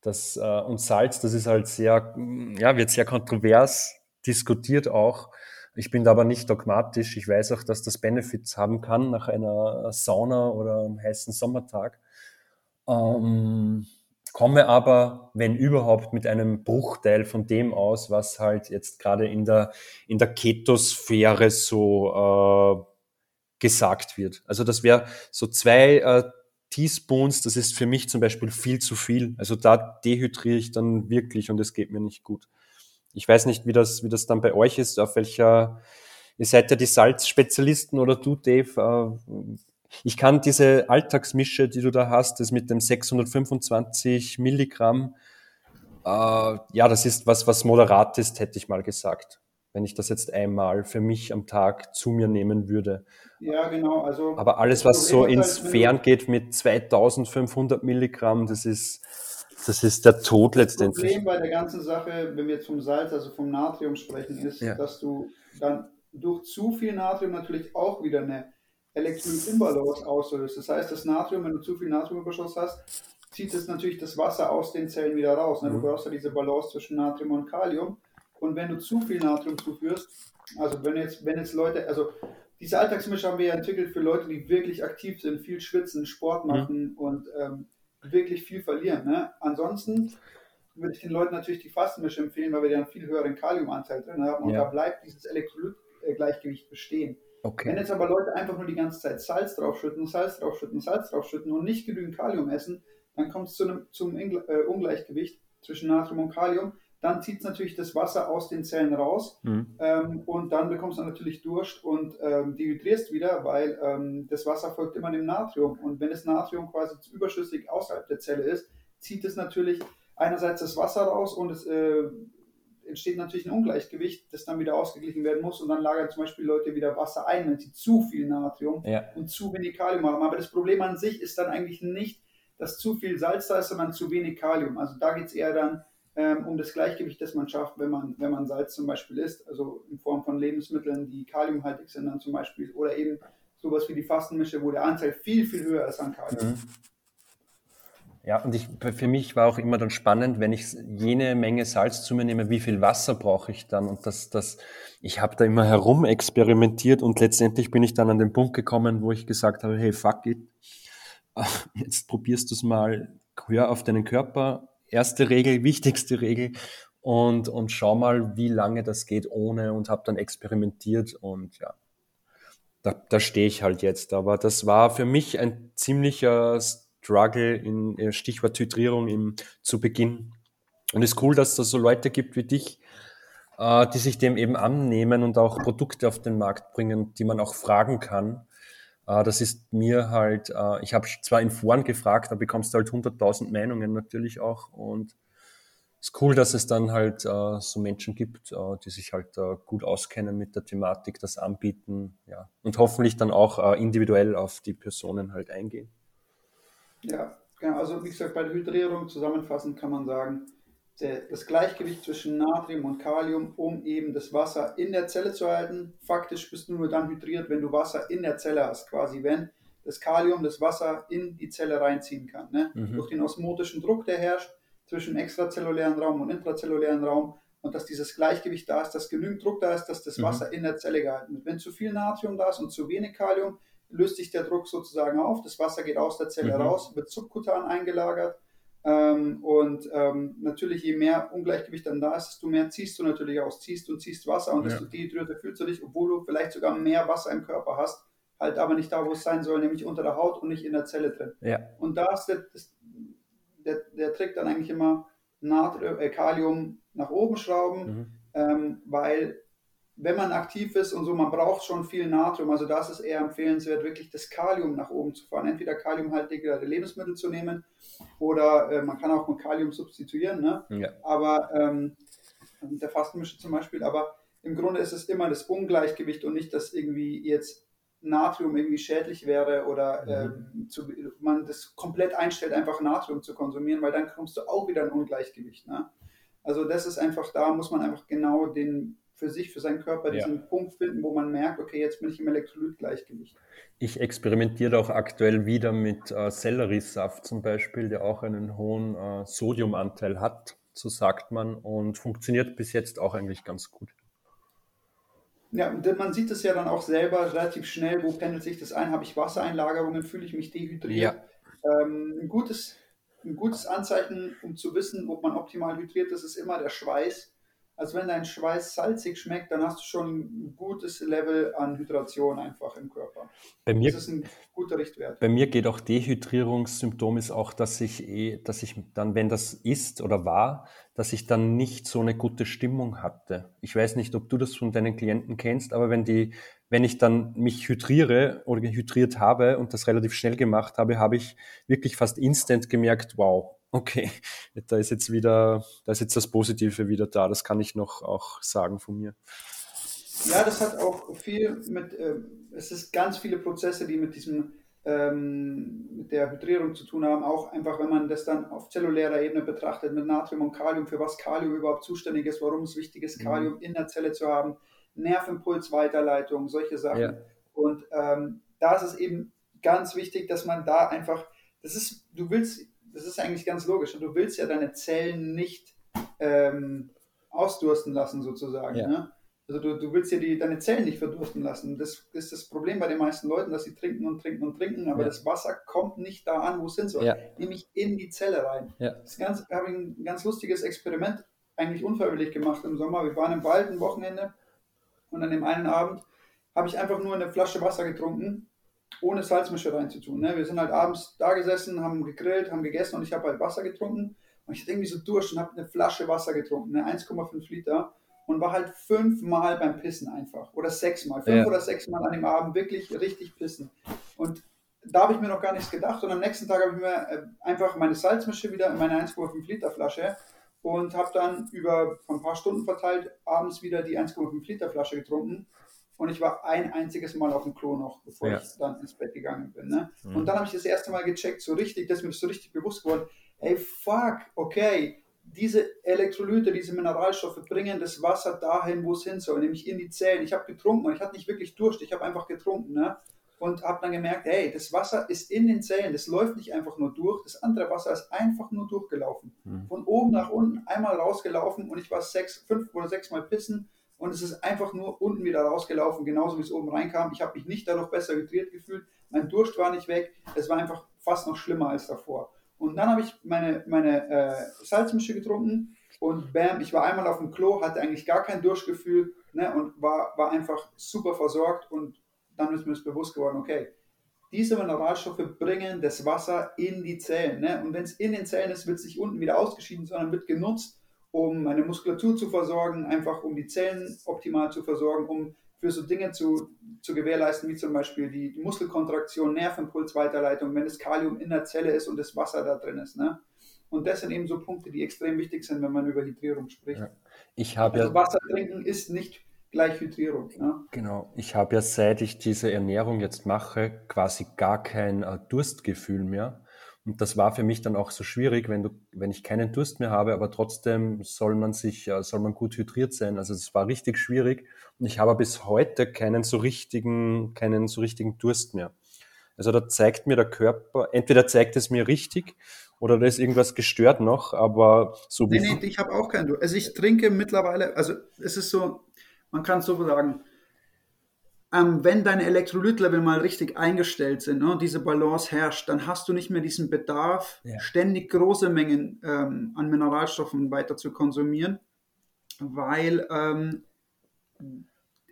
Das, äh, und Salz, das ist halt sehr, ja, wird sehr kontrovers diskutiert auch. Ich bin da aber nicht dogmatisch. Ich weiß auch, dass das Benefits haben kann nach einer Sauna oder einem heißen Sommertag. Ähm, komme aber, wenn überhaupt, mit einem Bruchteil von dem aus, was halt jetzt gerade in der, in der Ketosphäre so äh, gesagt wird. Also das wäre so zwei äh, Teaspoons, das ist für mich zum Beispiel viel zu viel. Also da dehydriere ich dann wirklich und es geht mir nicht gut. Ich weiß nicht, wie das, wie das dann bei euch ist, auf welcher, ihr seid ja die Salzspezialisten oder du, Dave. Äh, ich kann diese Alltagsmische, die du da hast, das mit dem 625 Milligramm, äh, ja, das ist was, was moderat ist, hätte ich mal gesagt. Wenn ich das jetzt einmal für mich am Tag zu mir nehmen würde. Ja, genau. Also Aber alles, das was so ins halt, Fern geht mit 2500 Milligramm, das ist, das ist der Tod Das letztendlich. Problem bei der ganzen Sache, wenn wir jetzt vom Salz, also vom Natrium sprechen, ist, Ja. dass du dann durch zu viel Natrium natürlich auch wieder eine Elektrolytimbalance auslöst. Das heißt, das Natrium, wenn du zu viel Natriumüberschuss hast, zieht es natürlich das Wasser aus den Zellen wieder raus. Ne? Du Mhm. brauchst ja diese Balance zwischen Natrium und Kalium. Und wenn du zu viel Natrium zuführst, also wenn jetzt, wenn jetzt Leute, also diese Alltagsmische haben wir ja entwickelt für Leute, die wirklich aktiv sind, viel schwitzen, Sport machen und ähm, wirklich viel verlieren. Ne? Ansonsten würde ich den Leuten natürlich die Fastenmische empfehlen, weil wir dann viel höheren Kaliumanteil drin haben und Ja. da bleibt dieses Elektrolytgleichgewicht bestehen. Wenn Okay. jetzt aber Leute einfach nur die ganze Zeit Salz draufschütten, Salz draufschütten, Salz draufschütten und nicht genügend Kalium essen, dann kommt es zu einem, zum äh, Ungleichgewicht zwischen Natrium und Kalium. dann zieht es natürlich das Wasser aus den Zellen raus mhm. ähm, und dann bekommst du natürlich Durst und ähm, dehydrierst wieder, weil ähm, das Wasser folgt immer dem Natrium. Und wenn das Natrium quasi überschüssig außerhalb der Zelle ist, zieht es natürlich einerseits das Wasser raus und es äh, entsteht natürlich ein Ungleichgewicht, das dann wieder ausgeglichen werden muss und dann lagern zum Beispiel Leute wieder Wasser ein, wenn sie zu viel Natrium ja. und zu wenig Kalium haben. Aber das Problem an sich ist dann eigentlich nicht, dass zu viel Salz da ist, sondern zu wenig Kalium. Also da geht es eher dann ähm, um das Gleichgewicht, das man schafft, wenn man, wenn man Salz zum Beispiel isst, also in Form von Lebensmitteln, die kaliumhaltig sind dann zum Beispiel, oder eben sowas wie die Fastenmische, wo der Anteil viel, viel höher ist an Kalium. Mhm. Ja, und ich, für mich war auch immer dann spannend, wenn ich jene Menge Salz zu mir nehme, wie viel Wasser brauche ich dann? Und das, das, ich habe da immer herum experimentiert und letztendlich bin ich dann an den Punkt gekommen, wo ich gesagt habe, hey, fuck it, jetzt probierst du es mal, hör auf deinen Körper, erste Regel, wichtigste Regel und, und schau mal, wie lange das geht ohne und habe dann experimentiert und ja, da, da stehe ich halt jetzt. Aber das war für mich ein ziemlicher Struggle in äh, Stichwort Hydrierung im, zu Beginn. Und es ist cool, dass es so Leute gibt wie dich, äh, die sich dem eben annehmen und auch Produkte auf den Markt bringen, die man auch fragen kann. Äh, das ist mir halt, äh, ich habe zwar in Foren gefragt, da bekommst du halt 100.000 Meinungen natürlich auch und es ist cool, dass es dann halt äh, so Menschen gibt, äh, die sich halt äh, gut auskennen mit der Thematik, das anbieten, ja, und hoffentlich dann auch äh, individuell auf die Personen halt eingehen. Ja, genau. Also wie gesagt, bei der Hydrierung zusammenfassend kann man sagen, der, das Gleichgewicht zwischen Natrium und Kalium, um eben das Wasser in der Zelle zu halten. Faktisch bist du nur dann hydriert, wenn du Wasser in der Zelle hast, quasi wenn das Kalium das Wasser in die Zelle reinziehen kann. Ne? Mhm. Durch den osmotischen Druck, der herrscht zwischen extrazellulären Raum und intrazellulären Raum und dass dieses Gleichgewicht da ist, dass genügend Druck da ist, dass das mhm. Wasser in der Zelle gehalten wird. Wenn zu viel Natrium da ist und zu wenig Kalium, löst sich der Druck sozusagen auf, das Wasser geht aus der Zelle mhm. raus, wird subkutan eingelagert ähm, und ähm, natürlich, je mehr Ungleichgewicht dann da ist, desto mehr ziehst du natürlich aus, ziehst und ziehst Wasser und desto ja. dehydrierter fühlst du dich, obwohl du vielleicht sogar mehr Wasser im Körper hast, halt aber nicht da, wo es sein soll, nämlich unter der Haut und nicht in der Zelle drin. Ja. Und da ist der, der, der Trick dann eigentlich immer Natrium, äh, Kalium nach oben schrauben, mhm. ähm, weil wenn man aktiv ist und so, man braucht schon viel Natrium. Also da ist es eher empfehlenswert, wirklich das Kalium nach oben zu fahren. Entweder kaliumhaltige Lebensmittel zu nehmen oder äh, man kann auch mit Kalium substituieren. Ne? Ja. Aber ähm, der Fastenmische zum Beispiel. Aber im Grunde ist es immer das Ungleichgewicht und nicht, dass irgendwie jetzt Natrium irgendwie schädlich wäre oder mhm. ähm, zu, man das komplett einstellt, einfach Natrium zu konsumieren, weil dann kommst du auch wieder in Ungleichgewicht. Ne? Also das ist einfach, da muss man einfach genau den für sich, für seinen Körper diesen ja. Punkt finden, wo man merkt, okay, jetzt bin ich im Elektrolytgleichgewicht. Ich experimentiere auch aktuell wieder mit äh, Selleriesaft zum Beispiel, der auch einen hohen äh, Sodiumanteil hat, so sagt man, und funktioniert bis jetzt auch eigentlich ganz gut. Ja, und man sieht es ja dann auch selber relativ schnell, wo pendelt sich das ein, habe ich Wassereinlagerungen, fühle ich mich dehydriert. Ja. Ähm, ein, gutes, ein gutes Anzeichen, um zu wissen, ob man optimal hydriert ist, ist immer der Schweiß also wenn dein Schweiß salzig schmeckt, dann hast du schon ein gutes Level an Hydration einfach im Körper. Bei mir, das ist ein guter Richtwert. Bei mir geht auch Dehydrierungssymptom ist auch, dass ich eh, dass ich dann, wenn das ist oder war, dass ich dann nicht so eine gute Stimmung hatte. Ich weiß nicht, ob du das von deinen Klienten kennst, aber wenn die, wenn ich dann mich hydriere oder hydriert habe und das relativ schnell gemacht habe, habe ich wirklich fast instant gemerkt, wow, okay, da ist jetzt wieder, da ist jetzt das Positive wieder da. Das kann ich noch auch sagen von mir. Ja, das hat auch viel mit, äh, es ist ganz viele Prozesse, die mit diesem, ähm, mit der Hydrierung zu tun haben. Auch einfach, wenn man das dann auf zellulärer Ebene betrachtet, mit Natrium und Kalium, für was Kalium überhaupt zuständig ist, warum es wichtig ist, mhm. Kalium mhm. in der Zelle zu haben, Nervimpuls-Weiterleitung, solche Sachen. Ja. Und ähm, da ist es eben ganz wichtig, dass man da einfach, das ist, du willst das ist eigentlich ganz logisch. Du willst ja deine Zellen nicht ähm, ausdursten lassen, sozusagen. Ja. Ne? Also du, du willst ja die, deine Zellen nicht verdursten lassen. Das ist das Problem bei den meisten Leuten, dass sie trinken und trinken und trinken, aber ja. das Wasser kommt nicht da an, wo es hin soll, ja. nämlich in die Zelle rein. Ja. Das ganz, habe ich ein ganz lustiges Experiment eigentlich unfreiwillig gemacht im Sommer. Wir waren im Wald ein Wochenende und an dem einen Abend habe ich einfach nur eine Flasche Wasser getrunken ohne Salzmische reinzutun. Ne? Wir sind halt abends da gesessen, haben gegrillt, haben gegessen und ich habe halt Wasser getrunken Und ich hatte irgendwie so durch und habe eine Flasche Wasser getrunken, eine 1,5 Liter und war halt fünfmal beim Pissen einfach oder sechsmal, fünf ja. oder sechsmal an dem Abend wirklich richtig pissen. Und da habe ich mir noch gar nichts gedacht und am nächsten Tag habe ich mir äh, einfach meine Salzmische wieder in meine 1,5 Liter Flasche und habe dann über ein paar Stunden verteilt abends wieder die 1,5 Liter Flasche getrunken und ich war ein einziges Mal auf dem Klo noch, bevor ja. ich dann ins Bett gegangen bin. Ne? Mhm. Und dann habe ich das erste Mal gecheckt, so richtig, dass mir das so richtig bewusst geworden, hey fuck, okay, diese Elektrolyte, diese Mineralstoffe bringen das Wasser dahin, wo es hin soll, nämlich in die Zellen. Ich habe getrunken und ich hatte nicht wirklich Durst, ich habe einfach getrunken. Ne? Und habe dann gemerkt, hey, das Wasser ist in den Zellen, das läuft nicht einfach nur durch, das andere Wasser ist einfach nur durchgelaufen. Mhm. Von oben nach unten einmal rausgelaufen und ich war sechs, fünf oder sechs Mal pissen und es ist einfach nur unten wieder rausgelaufen, genauso wie es oben reinkam. Ich habe mich nicht dadurch besser hydriert gefühlt, mein Durst war nicht weg, es war einfach fast noch schlimmer als davor. Und dann habe ich meine, meine äh, Salzmische getrunken und bam, ich war einmal auf dem Klo, hatte eigentlich gar kein Durstgefühl ne, und war, war einfach super versorgt und dann ist mir das bewusst geworden, okay, diese Mineralstoffe bringen das Wasser in die Zellen. Ne? Und wenn es in den Zellen ist, wird es nicht unten wieder ausgeschieden, sondern wird genutzt, um meine Muskulatur zu versorgen, einfach um die Zellen optimal zu versorgen, um für so Dinge zu, zu gewährleisten, wie zum Beispiel die, die Muskelkontraktion, Nervenpulsweiterleitung, wenn das Kalium in der Zelle ist und das Wasser da drin ist. Ne? Und das sind eben so Punkte, die extrem wichtig sind, wenn man über Hydrierung spricht. Ja. Ich habe also ja Wasser trinken ist nicht gleich Hydrierung. Ne? Genau. Ich habe ja, seit ich diese Ernährung jetzt mache, quasi gar kein äh, Durstgefühl mehr. Und das war für mich dann auch so schwierig, wenn du, wenn ich keinen Durst mehr habe, aber trotzdem soll man sich, äh, soll man gut hydriert sein. Also es war richtig schwierig. Und ich habe bis heute keinen so richtigen, keinen so richtigen Durst mehr. Also da zeigt mir der Körper, entweder zeigt es mir richtig oder da ist irgendwas gestört noch, aber so wie. Nee, nee, ich habe auch keinen Durst. Also ich trinke mittlerweile, also es ist so, man kann es so sagen, ähm, wenn deine Elektrolytlevel mal richtig eingestellt sind ne, und diese Balance herrscht, dann hast du nicht mehr diesen Bedarf, ja. ständig große Mengen ähm, an Mineralstoffen weiter zu konsumieren, weil ähm,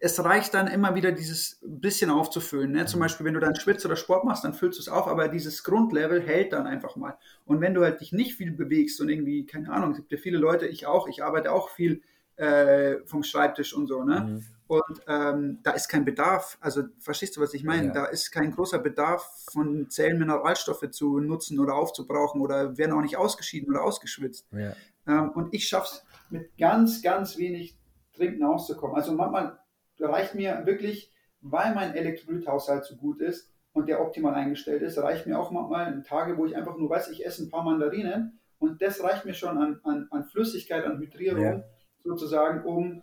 es reicht dann immer wieder dieses bisschen aufzufüllen. Ne? Zum mhm. Beispiel, wenn du dann schwitzt oder Sport machst, dann füllst du es auf, aber dieses Grundlevel hält dann einfach mal. Und wenn du halt dich nicht viel bewegst und irgendwie, keine Ahnung, es gibt ja viele Leute, ich auch, ich arbeite auch viel äh, vom Schreibtisch und so, ne? Mhm. Und ähm, da ist kein Bedarf, also verstehst du, was ich meine? Ja. Da ist kein großer Bedarf von Zellen Mineralstoffe zu nutzen oder aufzubrauchen oder werden auch nicht ausgeschieden oder ausgeschwitzt. Ja. Ähm, und ich schaffe es mit ganz, ganz wenig Trinken auszukommen. Also manchmal reicht mir wirklich, weil mein Elektrolythaushalt so gut ist und der optimal eingestellt ist, reicht mir auch manchmal Tage, wo ich einfach nur weiß, ich esse ein paar Mandarinen und das reicht mir schon an, an, an Flüssigkeit, an Hydrierung. Ja sozusagen, um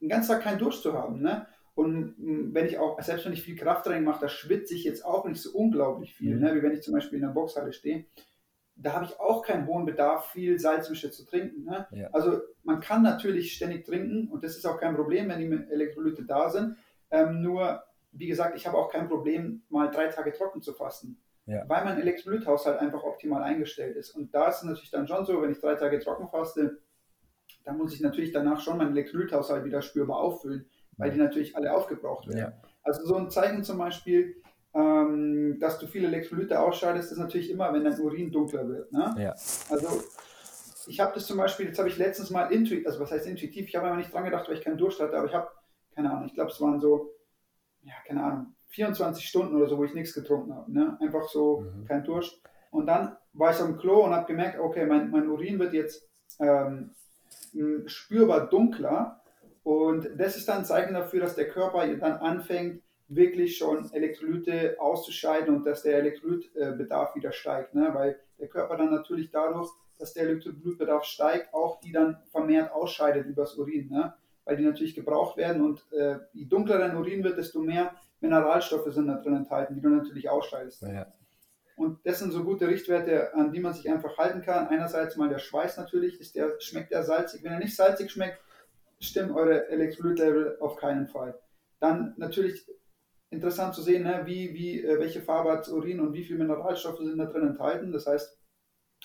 den ganzen Tag keinen Durst zu haben. Ne? Und hm, wenn ich auch, selbst wenn ich viel Krafttraining mache, da schwitze ich jetzt auch nicht so unglaublich viel, mhm. ne? wie wenn ich zum Beispiel in der Boxhalle stehe. Da habe ich auch keinen hohen Bedarf, viel Salzmische zu trinken. Ne? Ja. Also man kann natürlich ständig trinken und das ist auch kein Problem, wenn die Elektrolyte da sind. Ähm, nur, wie gesagt, ich habe auch kein Problem, mal drei Tage trocken zu fasten. Ja. Weil mein Elektrolythaushalt einfach optimal eingestellt ist. Und da ist es natürlich dann schon so, wenn ich drei Tage trocken faste, da muss ich natürlich danach schon meinen Elektrolythaushalt wieder spürbar auffüllen, weil die natürlich alle aufgebraucht werden. Ja. Also so ein Zeichen zum Beispiel, ähm, dass du viele Elektrolyte ausscheidest, ist natürlich immer, wenn dein Urin dunkler wird. Ne? Ja. Also ich habe das zum Beispiel, jetzt habe ich letztens mal intuitiv, also was heißt intuitiv, ich habe aber nicht dran gedacht, weil ich keinen Durst hatte, aber ich habe, keine Ahnung, ich glaube es waren so, ja, keine Ahnung, 24 Stunden oder so, wo ich nichts getrunken habe. Ne? Einfach so, mhm. kein Durst. Und dann war ich am Klo und habe gemerkt, okay, mein, mein Urin wird jetzt ähm, spürbar dunkler. Und das ist dann ein Zeichen dafür, dass der Körper dann anfängt, wirklich schon Elektrolyte auszuscheiden und dass der Elektrolytbedarf wieder steigt. Ne? Weil der Körper dann natürlich dadurch, dass der Elektrolytbedarf steigt, auch die dann vermehrt ausscheidet übers Urin. Ne? Weil die natürlich gebraucht werden und äh, je dunkler dein Urin wird, desto mehr Mineralstoffe sind da drin enthalten, die du natürlich ausscheidest. Ja. Und das sind so gute Richtwerte, an die man sich einfach halten kann. Einerseits mal der Schweiß natürlich, ist der, schmeckt der salzig. Wenn er nicht salzig schmeckt, stimmen eure Elektrolytlevel auf keinen Fall. Dann natürlich interessant zu sehen, ne, wie, wie, äh, welche Farbe hat Urin und wie viele Mineralstoffe sind da drin enthalten. Das heißt,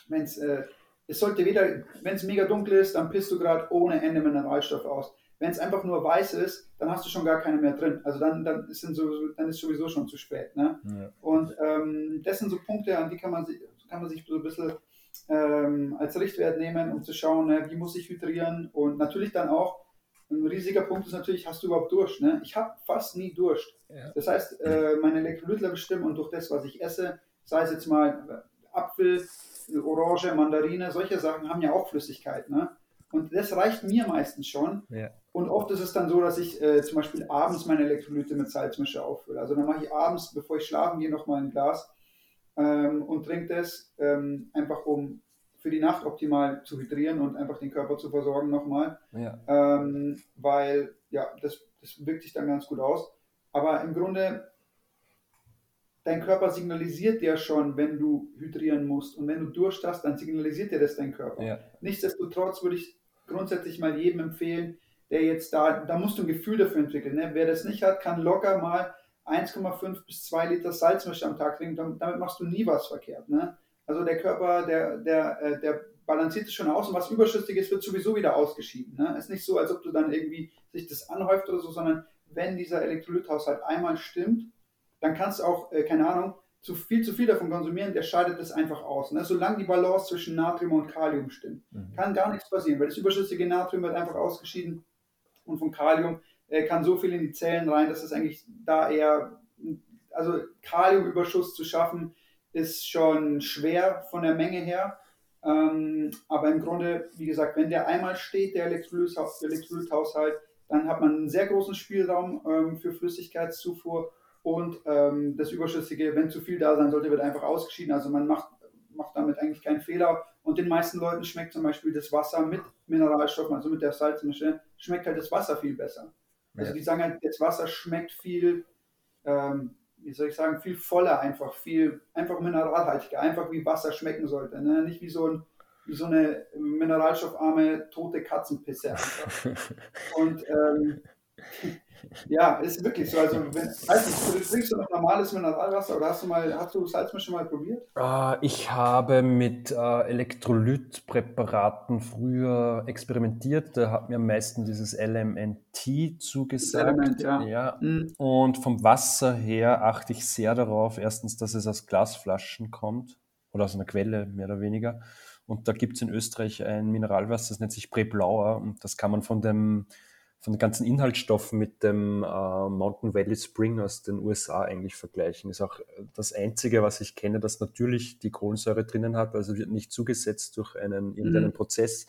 wenn es äh, es sollte weder, wenn es mega dunkel ist, dann pisst du gerade ohne Ende Mineralstoffe aus. Wenn es einfach nur weiß ist, dann hast du schon gar keine mehr drin. Also dann, dann, ist sowieso schon zu spät. Ne? Ja. Und ähm, das sind so Punkte, an die kann man, sich, kann man sich so ein bisschen ähm, als Richtwert nehmen, um zu schauen, ne, wie muss ich hydrieren und natürlich dann auch ein riesiger Punkt ist natürlich, hast du überhaupt Durst? Ne? Ich habe fast nie Durst. Ja. Das heißt, äh, meine Elektrolytlevel stimmen und durch das, was ich esse, sei es jetzt mal Apfel, Orange, Mandarine, solche Sachen haben ja auch Flüssigkeit. Ne? Und das reicht mir meistens schon. Ja. Und oft ist es dann so, dass ich äh, zum Beispiel abends meine Elektrolyte mit Salzmische auffülle. Also dann mache ich abends, bevor ich schlafen gehe, nochmal ein Glas ähm, und trinke das ähm, einfach, um für die Nacht optimal zu hydrieren und einfach den Körper zu versorgen nochmal. Ja. Ähm, weil, ja, das, das wirkt sich dann ganz gut aus. Aber im Grunde, dein Körper signalisiert dir schon, wenn du hydrieren musst. Und wenn du Durst hast, dann signalisiert dir das dein Körper. Ja. Nichtsdestotrotz würde ich grundsätzlich mal jedem empfehlen, der jetzt da, da musst du ein Gefühl dafür entwickeln. Ne? Wer das nicht hat, kann locker mal 1,5 bis 2 Liter Salzmische am Tag trinken. Damit machst du nie was verkehrt. Ne? Also der Körper, der, der, äh, der balanciert es schon aus und was Überschüssiges wird sowieso wieder ausgeschieden. Ne? Es ist nicht so, als ob du dann irgendwie sich das anhäuft oder so, sondern wenn dieser Elektrolythaushalt einmal stimmt, dann kannst du auch, äh, keine Ahnung, zu viel zu viel davon konsumieren, der scheidet das einfach aus. Ne? Solange die Balance zwischen Natrium und Kalium stimmt, mhm. kann gar nichts passieren, weil das überschüssige Natrium wird einfach ausgeschieden und vom Kalium äh, kann so viel in die Zellen rein, dass es eigentlich da eher, also Kaliumüberschuss zu schaffen, ist schon schwer von der Menge her. Ähm, aber im Grunde, wie gesagt, wenn der einmal steht, der Elektrolythaushalt, dann hat man einen sehr großen Spielraum ähm, für Flüssigkeitszufuhr und ähm, das Überschüssige, wenn zu viel da sein sollte, wird einfach ausgeschieden. Also man macht, macht damit eigentlich keinen Fehler. Und den meisten Leuten schmeckt zum Beispiel das Wasser mit Mineralstoffen, also mit der Salzmische, schmeckt halt das Wasser viel besser. Also die sagen halt, das Wasser schmeckt viel, ähm, wie soll ich sagen, viel voller einfach, viel einfach mineralhaltiger, einfach wie Wasser schmecken sollte. Ne? Nicht wie so, ein, wie so eine mineralstoffarme tote Katzenpisse. Und ähm, ja, ist wirklich so. Also, wenn, weiß nicht, trinkst du noch normales Mineralwasser oder hast du mal, hast du Salzmische mal probiert? Uh, ich habe mit uh, Elektrolytpräparaten früher experimentiert. Da hat mir am meisten dieses LMNT zugesagt. Element, ja. ja. Mhm. Und vom Wasser her achte ich sehr darauf, erstens, dass es aus Glasflaschen kommt oder aus einer Quelle, mehr oder weniger. Und da gibt es in Österreich ein Mineralwasser, das nennt sich Preblauer und das kann man von dem von den ganzen Inhaltsstoffen mit dem äh, Mountain Valley Spring aus den USA eigentlich vergleichen. Ist auch das einzige, was ich kenne, das natürlich die Kohlensäure drinnen hat, also wird nicht zugesetzt durch einen irgendeinen mhm. Prozess.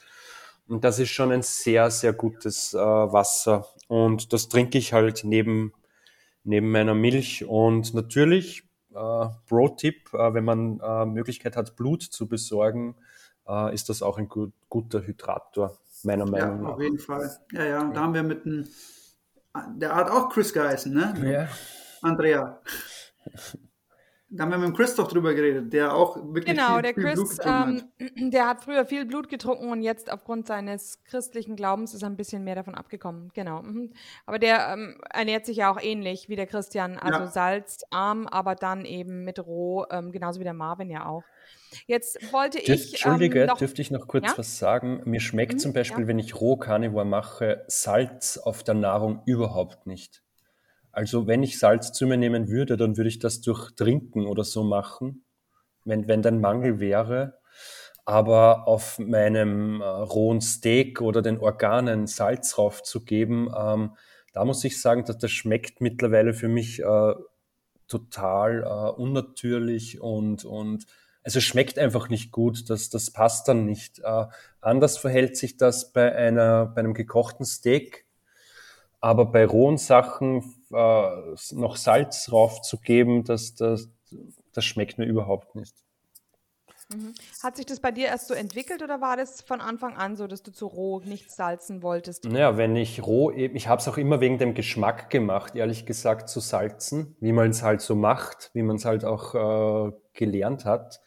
Und das ist schon ein sehr, sehr gutes äh, Wasser. Und das trinke ich halt neben, neben meiner Milch. Und natürlich, äh, Pro-Tipp, äh, wenn man äh, Möglichkeit hat, Blut zu besorgen, äh, ist das auch ein gut, guter Hydrator meiner Meinung ja, nach. Auf jeden Fall. Ja, ja, da haben wir mit einem, der hat auch Chris geheißen, ne? Ja. Andrea. Da haben wir mit dem Chris doch drüber geredet, der auch wirklich genau, viel, der viel Chris, Blut getrunken ähm, der hat früher viel Blut getrunken und jetzt aufgrund seines christlichen Glaubens ist er ein bisschen mehr davon abgekommen. Genau. Mhm. Aber der ähm, ernährt sich ja auch ähnlich wie der Christian, also ja. salzarm, aber dann eben mit roh, ähm, genauso wie der Marvin ja auch. Jetzt wollte Dürf, ich. Entschuldige, ähm, noch, dürfte ich noch kurz ja? was sagen? Mir schmeckt mhm, zum Beispiel, ja. wenn ich roh Carnivore mache, Salz auf der Nahrung überhaupt nicht. Also wenn ich Salz zu mir nehmen würde, dann würde ich das durch Trinken oder so machen, wenn, wenn dann Mangel wäre. Aber auf meinem äh, rohen Steak oder den Organen Salz drauf zu geben, ähm, da muss ich sagen, dass das schmeckt mittlerweile für mich äh, total äh, unnatürlich und, und also schmeckt einfach nicht gut, das, das passt dann nicht. Äh, anders verhält sich das bei, einer, bei einem gekochten Steak, aber bei rohen Sachen äh, noch Salz drauf zu geben, das, das, das schmeckt mir überhaupt nicht. Mhm. Hat sich das bei dir erst so entwickelt oder war das von Anfang an so, dass du zu roh nicht salzen wolltest? Naja, wenn ich roh, ich habe es auch immer wegen dem Geschmack gemacht, ehrlich gesagt, zu salzen, wie man es halt so macht, wie man es halt auch äh, gelernt hat.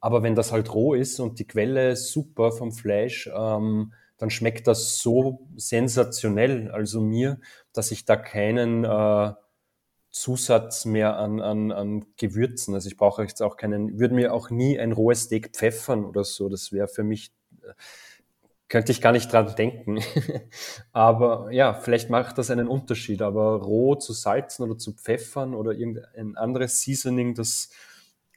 Aber wenn das halt roh ist und die Quelle super vom Fleisch, ähm, dann schmeckt das so sensationell, also mir, dass ich da keinen äh, Zusatz mehr an, an, an Gewürzen. Also ich brauche jetzt auch keinen, würde mir auch nie ein rohes Steak pfeffern oder so. Das wäre für mich, äh, könnte ich gar nicht dran denken. aber ja, vielleicht macht das einen Unterschied. Aber roh zu salzen oder zu pfeffern oder irgendein anderes Seasoning, das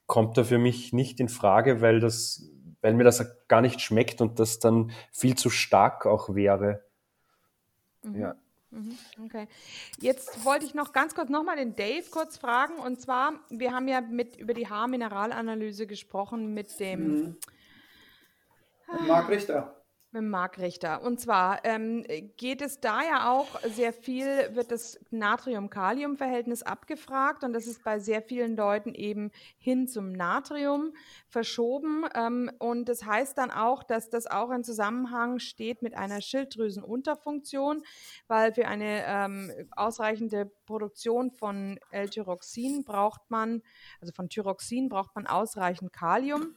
kommt da für mich nicht in Frage, weil das weil mir das gar nicht schmeckt und das dann viel zu stark auch wäre. Mhm. Ja. Mhm, okay. Jetzt wollte ich noch ganz kurz nochmal den Dave kurz fragen. Und zwar, wir haben ja mit über die Haarmineralanalyse gesprochen mit dem mhm. Marc Richter. Mit Marc Richter. Und zwar ähm, geht es da ja auch sehr viel, wird das Natrium-Kalium-Verhältnis abgefragt und das ist bei sehr vielen Leuten eben hin zum Natrium verschoben. Ähm, und das heißt dann auch, dass das auch in Zusammenhang steht mit einer Schilddrüsenunterfunktion, weil für eine ähm, ausreichende Produktion von L-Tyroxin braucht man, also von Thyroxin braucht man ausreichend Kalium.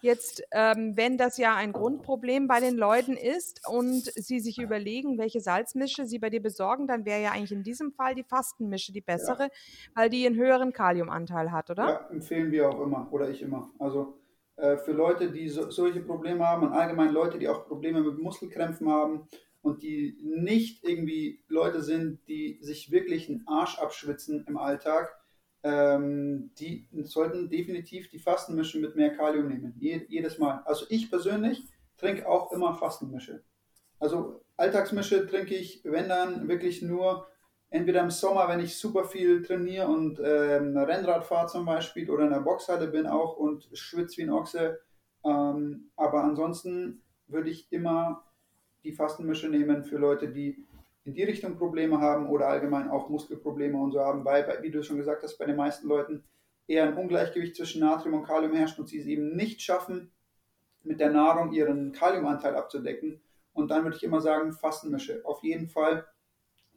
Jetzt, ähm, wenn das ja ein Grundproblem bei den Leuten Leuten ist und sie sich überlegen, welche Salzmische sie bei dir besorgen, dann wäre ja eigentlich in diesem Fall die Fastenmische die bessere, ja. weil die einen höheren Kaliumanteil hat, oder? Ja, empfehlen wir auch immer oder ich immer. Also äh, für Leute, die so, solche Probleme haben und allgemein Leute, die auch Probleme mit Muskelkrämpfen haben und die nicht irgendwie Leute sind, die sich wirklich einen Arsch abschwitzen im Alltag, ähm, die sollten definitiv die Fastenmische mit mehr Kalium nehmen. Je, jedes Mal. Also ich persönlich trinke auch immer Fastenmische. Also Alltagsmische trinke ich, wenn dann wirklich nur entweder im Sommer, wenn ich super viel trainiere und ähm, Rennrad fahre zum Beispiel oder in der Boxhalle bin auch und schwitze wie ein Ochse. Ähm, aber ansonsten würde ich immer die Fastenmische nehmen für Leute, die in die Richtung Probleme haben oder allgemein auch Muskelprobleme und so haben, weil, wie du schon gesagt hast, bei den meisten Leuten eher ein Ungleichgewicht zwischen Natrium und Kalium herrscht und sie es eben nicht schaffen, mit der Nahrung ihren Kaliumanteil abzudecken. Und dann würde ich immer sagen, Fastenmische. Auf jeden Fall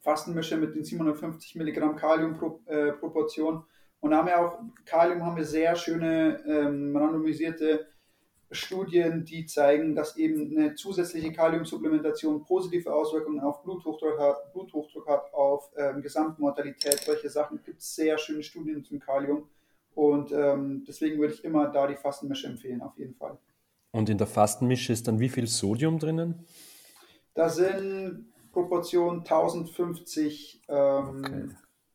Fastenmische mit den 750 Milligramm Kaliumproportion. Äh, und haben wir auch, Kalium haben wir sehr schöne ähm, randomisierte Studien, die zeigen, dass eben eine zusätzliche Kaliumsupplementation positive Auswirkungen auf Bluthochdruck hat, Bluthochdruck hat auf ähm, Gesamtmortalität. Solche Sachen gibt es sehr schöne Studien zum Kalium. Und ähm, deswegen würde ich immer da die Fastenmische empfehlen, auf jeden Fall. Und in der Fastenmische ist dann wie viel Sodium drinnen? Da sind Proportionen 1050, ähm, okay.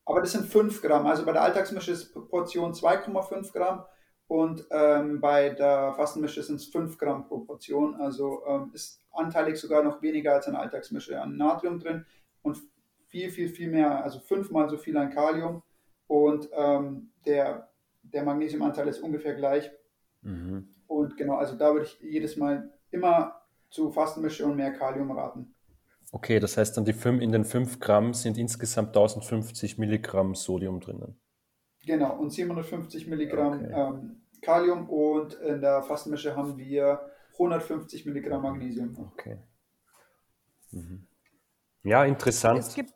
aber das sind 5 Gramm. Also bei der Alltagsmische ist Proportion 2,5 Gramm und ähm, bei der Fastenmische sind es 5 Gramm Proportion. Also ähm, ist anteilig sogar noch weniger als eine Alltagsmische an Natrium drin und viel, viel, viel mehr, also fünfmal so viel an Kalium und ähm, der, der Magnesiumanteil ist ungefähr gleich. Mhm. Und genau, also da würde ich jedes Mal immer zu Fastenmische und mehr Kalium raten. Okay, das heißt dann die 5, in den 5 Gramm sind insgesamt 1050 Milligramm Sodium drinnen. Genau, und 750 Milligramm okay. ähm, Kalium und in der Fastenmische haben wir 150 Milligramm Magnesium. Okay. Mhm. Ja, interessant. Es gibt,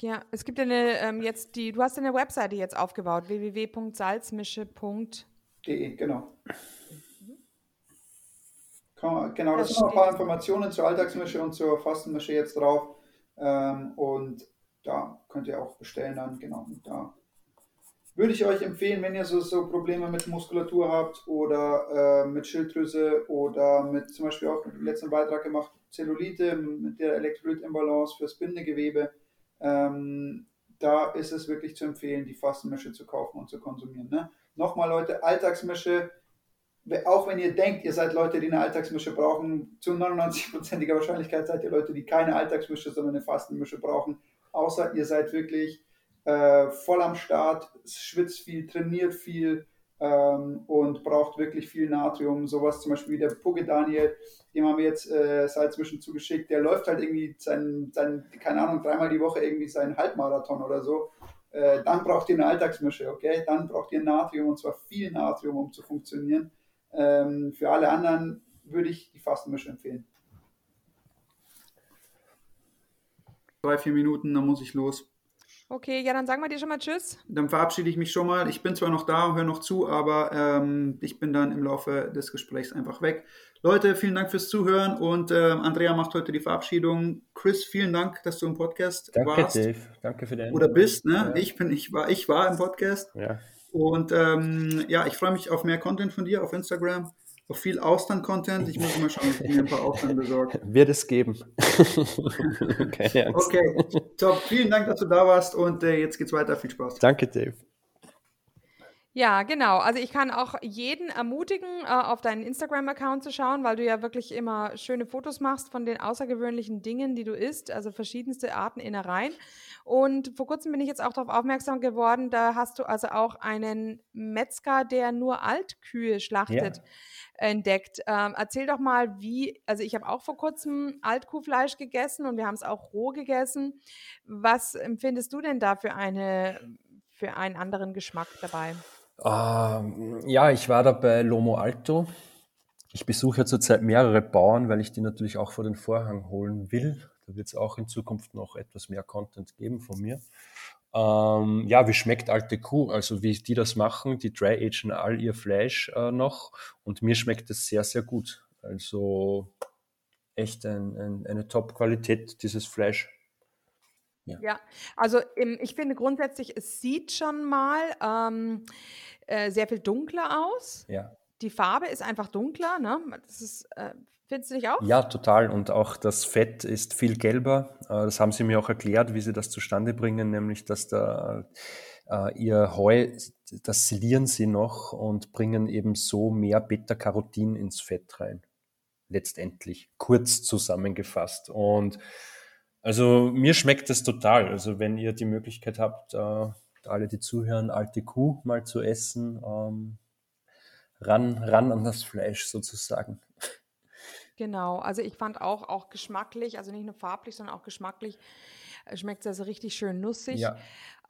ja, es gibt eine, ähm, jetzt die, du hast eine Webseite jetzt aufgebaut, www.salzmische.de De, genau. Genau, das, das sind ein paar Informationen zur Alltagsmische und zur Fastenmische jetzt drauf. Ähm, und da könnt ihr auch bestellen dann, genau. Und da würde ich euch empfehlen, wenn ihr so, so Probleme mit Muskulatur habt oder äh, mit Schilddrüse oder mit zum Beispiel auch im letzten Beitrag gemacht, Zellulite mit der Elektrolytimbalance fürs Bindegewebe. Ähm, da ist es wirklich zu empfehlen, die Fastenmische zu kaufen und zu konsumieren. Ne? Nochmal Leute, Alltagsmische, auch wenn ihr denkt, ihr seid Leute, die eine Alltagsmische brauchen, zu 99%iger Wahrscheinlichkeit seid ihr Leute, die keine Alltagsmische, sondern eine Fastenmische brauchen. Außer ihr seid wirklich äh, voll am Start, schwitzt viel, trainiert viel ähm, und braucht wirklich viel Natrium. Sowas zum Beispiel wie der Pugge Daniel, dem haben wir jetzt äh, Salzmischen zugeschickt. Der läuft halt irgendwie sein, sein, keine Ahnung, dreimal die Woche irgendwie seinen Halbmarathon oder so äh, dann braucht ihr eine Alltagsmische, okay? Dann braucht ihr Natrium und zwar viel Natrium, um zu funktionieren. Ähm, für alle anderen würde ich die Fastenmische empfehlen. Drei, vier Minuten, dann muss ich los. Okay, ja, dann sagen wir dir schon mal Tschüss. Dann verabschiede ich mich schon mal. Ich bin zwar noch da und höre noch zu, aber ähm, ich bin dann im Laufe des Gesprächs einfach weg. Leute, vielen Dank fürs Zuhören und äh, Andrea macht heute die Verabschiedung. Chris, vielen Dank, dass du im Podcast Danke, warst. Dave. Danke für deine Oder bist, ne? Ja. Ich bin, ich war, ich war im Podcast. Ja. Und ähm, ja, ich freue mich auf mehr Content von dir auf Instagram auf viel Austern-Content. Ich muss mal schauen, ob ich mir ein paar Austern besorge. Wird es geben. Keine Angst. Okay, top. Vielen Dank, dass du da warst und äh, jetzt geht's weiter. Viel Spaß. Danke, Dave. Ja, genau. Also ich kann auch jeden ermutigen, äh, auf deinen Instagram-Account zu schauen, weil du ja wirklich immer schöne Fotos machst von den außergewöhnlichen Dingen, die du isst, also verschiedenste Arten Innereien. Und vor kurzem bin ich jetzt auch darauf aufmerksam geworden, da hast du also auch einen Metzger, der nur Altkühe schlachtet. Ja entdeckt. Ähm, erzähl doch mal, wie, also ich habe auch vor kurzem Altkuhfleisch gegessen und wir haben es auch roh gegessen. Was empfindest du denn da für, eine, für einen anderen Geschmack dabei? Ähm, ja, ich war da bei Lomo Alto. Ich besuche ja zurzeit mehrere Bauern, weil ich die natürlich auch vor den Vorhang holen will. Da wird es auch in Zukunft noch etwas mehr Content geben von mir. Ähm, ja, wie schmeckt alte Kuh? Also wie die das machen, die dry agen all ihr Fleisch äh, noch und mir schmeckt es sehr, sehr gut. Also echt ein, ein, eine Top-Qualität, dieses Fleisch. Ja, ja also im, ich finde grundsätzlich, es sieht schon mal ähm, äh, sehr viel dunkler aus. Ja. Die Farbe ist einfach dunkler, ne? Das ist, äh, Findest du nicht auch? Ja, total. Und auch das Fett ist viel gelber. Äh, das haben sie mir auch erklärt, wie sie das zustande bringen, nämlich dass da äh, ihr Heu, das silieren sie noch und bringen eben so mehr Beta-Carotin ins Fett rein. Letztendlich, kurz zusammengefasst. Und also mir schmeckt das total. Also wenn ihr die Möglichkeit habt, äh, alle, die zuhören, alte Kuh mal zu essen, ähm, ran, ran an das Fleisch sozusagen. Genau, also ich fand auch, auch geschmacklich, also nicht nur farblich, sondern auch geschmacklich, äh, schmeckt es also richtig schön nussig. Ja.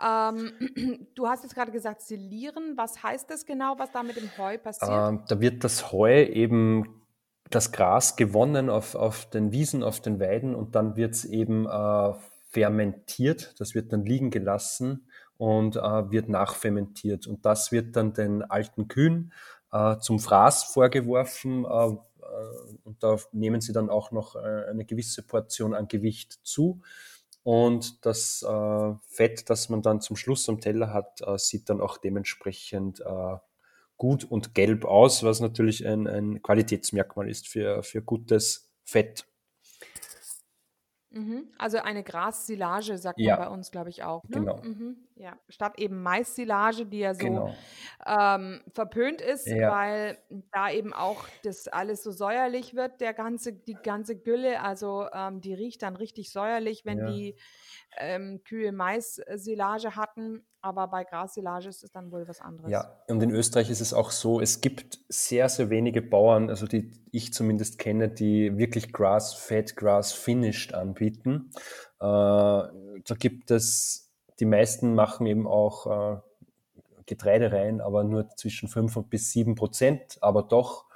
Ähm, du hast jetzt gerade gesagt, silieren. Was heißt das genau, was da mit dem Heu passiert? Ähm, da wird das Heu eben das Gras gewonnen auf, auf den Wiesen, auf den Weiden und dann wird es eben äh, fermentiert. Das wird dann liegen gelassen und äh, wird nachfermentiert. Und das wird dann den alten Kühen äh, zum Fraß vorgeworfen. Äh, äh, und da nehmen sie dann auch noch äh, eine gewisse Portion an Gewicht zu. Und das Fett, das man dann zum Schluss am Teller hat, sieht dann auch dementsprechend gut und gelb aus, was natürlich ein, ein Qualitätsmerkmal ist für, für gutes Fett. Mhm. Also eine Grassilage sagt ja. man bei uns, glaube ich, auch. Ne? Genau. Mhm. Ja. Statt eben Maissilage, die ja so genau. ähm, verpönt ist, ja. weil da eben auch das alles so säuerlich wird, der ganze, die ganze Gülle, also ähm, die riecht dann richtig säuerlich, wenn ja. die ähm, Kühe Mais-Silage hatten, aber bei Grassilage ist es dann wohl was anderes. Ja, und in Österreich ist es auch so, es gibt sehr, sehr wenige Bauern, also die ich zumindest kenne, die wirklich Grass-Fed, Grass-Finished anbieten. Äh, da gibt es, die meisten machen eben auch äh, Getreide rein, aber nur zwischen 5 bis 7 Prozent, aber doch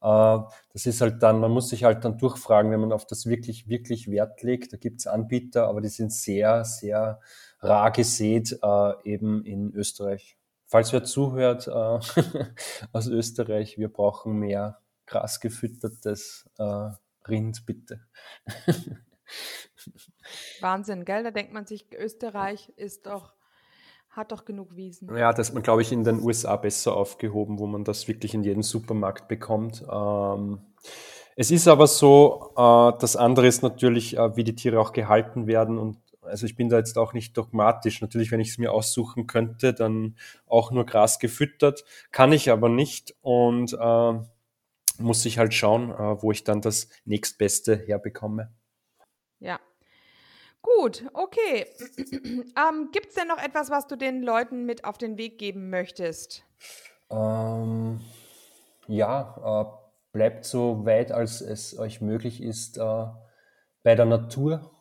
äh, das ist halt dann, man muss sich halt dann durchfragen, wenn man auf das wirklich, wirklich Wert legt. Da gibt es Anbieter, aber die sind sehr, sehr rar gesät, äh, eben in Österreich. Falls wer zuhört äh, aus Österreich, wir brauchen mehr grasgefüttertes äh, Rind, bitte. Wahnsinn, gell? Da denkt man sich, Österreich ist doch hat doch genug Wiesen. Ja, das ist man, glaube ich, in den USA besser aufgehoben, wo man das wirklich in jedem Supermarkt bekommt. Ähm, es ist aber so, äh, das andere ist natürlich, äh, wie die Tiere auch gehalten werden. Und also ich bin da jetzt auch nicht dogmatisch. Natürlich, wenn ich es mir aussuchen könnte, dann auch nur Gras gefüttert. Kann ich aber nicht und äh, muss ich halt schauen, äh, wo ich dann das nächstbeste herbekomme. Ja, Gut, okay. ähm, Gibt es denn noch etwas, was du den Leuten mit auf den Weg geben möchtest? Ähm, ja, äh, bleibt so weit, als es euch möglich ist, äh, bei der Natur.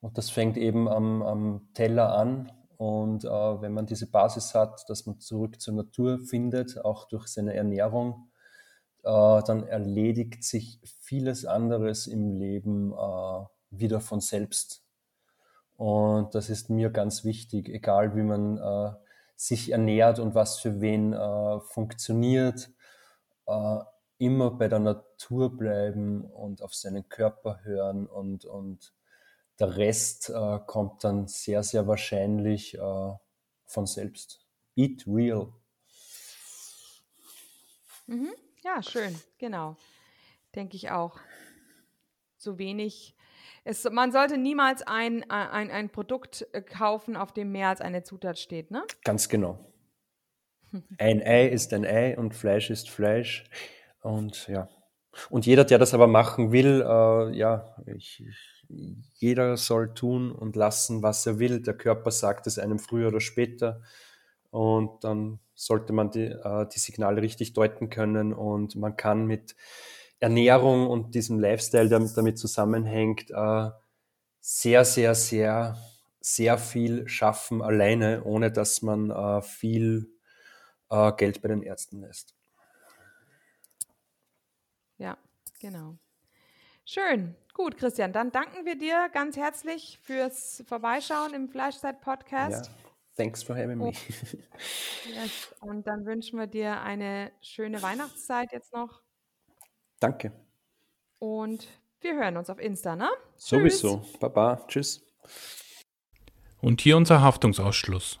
Und das fängt eben am, am Teller an. Und äh, wenn man diese Basis hat, dass man zurück zur Natur findet, auch durch seine Ernährung, äh, dann erledigt sich vieles anderes im Leben äh, wieder von selbst. Und das ist mir ganz wichtig, egal wie man äh, sich ernährt und was für wen funktioniert, immer bei der Natur bleiben und auf seinen Körper hören und, und der Rest kommt dann sehr, sehr wahrscheinlich von selbst. Eat real. Mhm. Ja, schön, genau. Denke ich auch. So wenig es, man sollte niemals ein, ein, ein Produkt äh, kaufen, auf dem mehr als eine Zutat steht, ne? Ganz genau. ein Ei ist ein Ei und Fleisch ist Fleisch. Und ja. Und jeder, der das aber machen will, äh, ja, ich, jeder soll tun und lassen, was er will. Der Körper sagt es einem früher oder später. Und dann sollte man die, äh, die Signale richtig deuten können. Und man kann mit Ernährung und diesem Lifestyle, der damit zusammenhängt, äh, sehr, sehr, sehr, sehr viel schaffen alleine, ohne dass man äh, viel äh, Geld bei den Ärzten lässt. Ja, genau. Schön. Gut, Christian, dann danken wir dir ganz herzlich fürs Vorbeischauen im Fleischzeit-Podcast. Ja, thanks for having me. yes. Und dann wünschen wir dir eine schöne Weihnachtszeit jetzt noch. Danke. Und wir hören uns auf Insta, ne? Sowieso. Tschüss. Baba. Tschüss. Und hier unser Haftungsausschluss.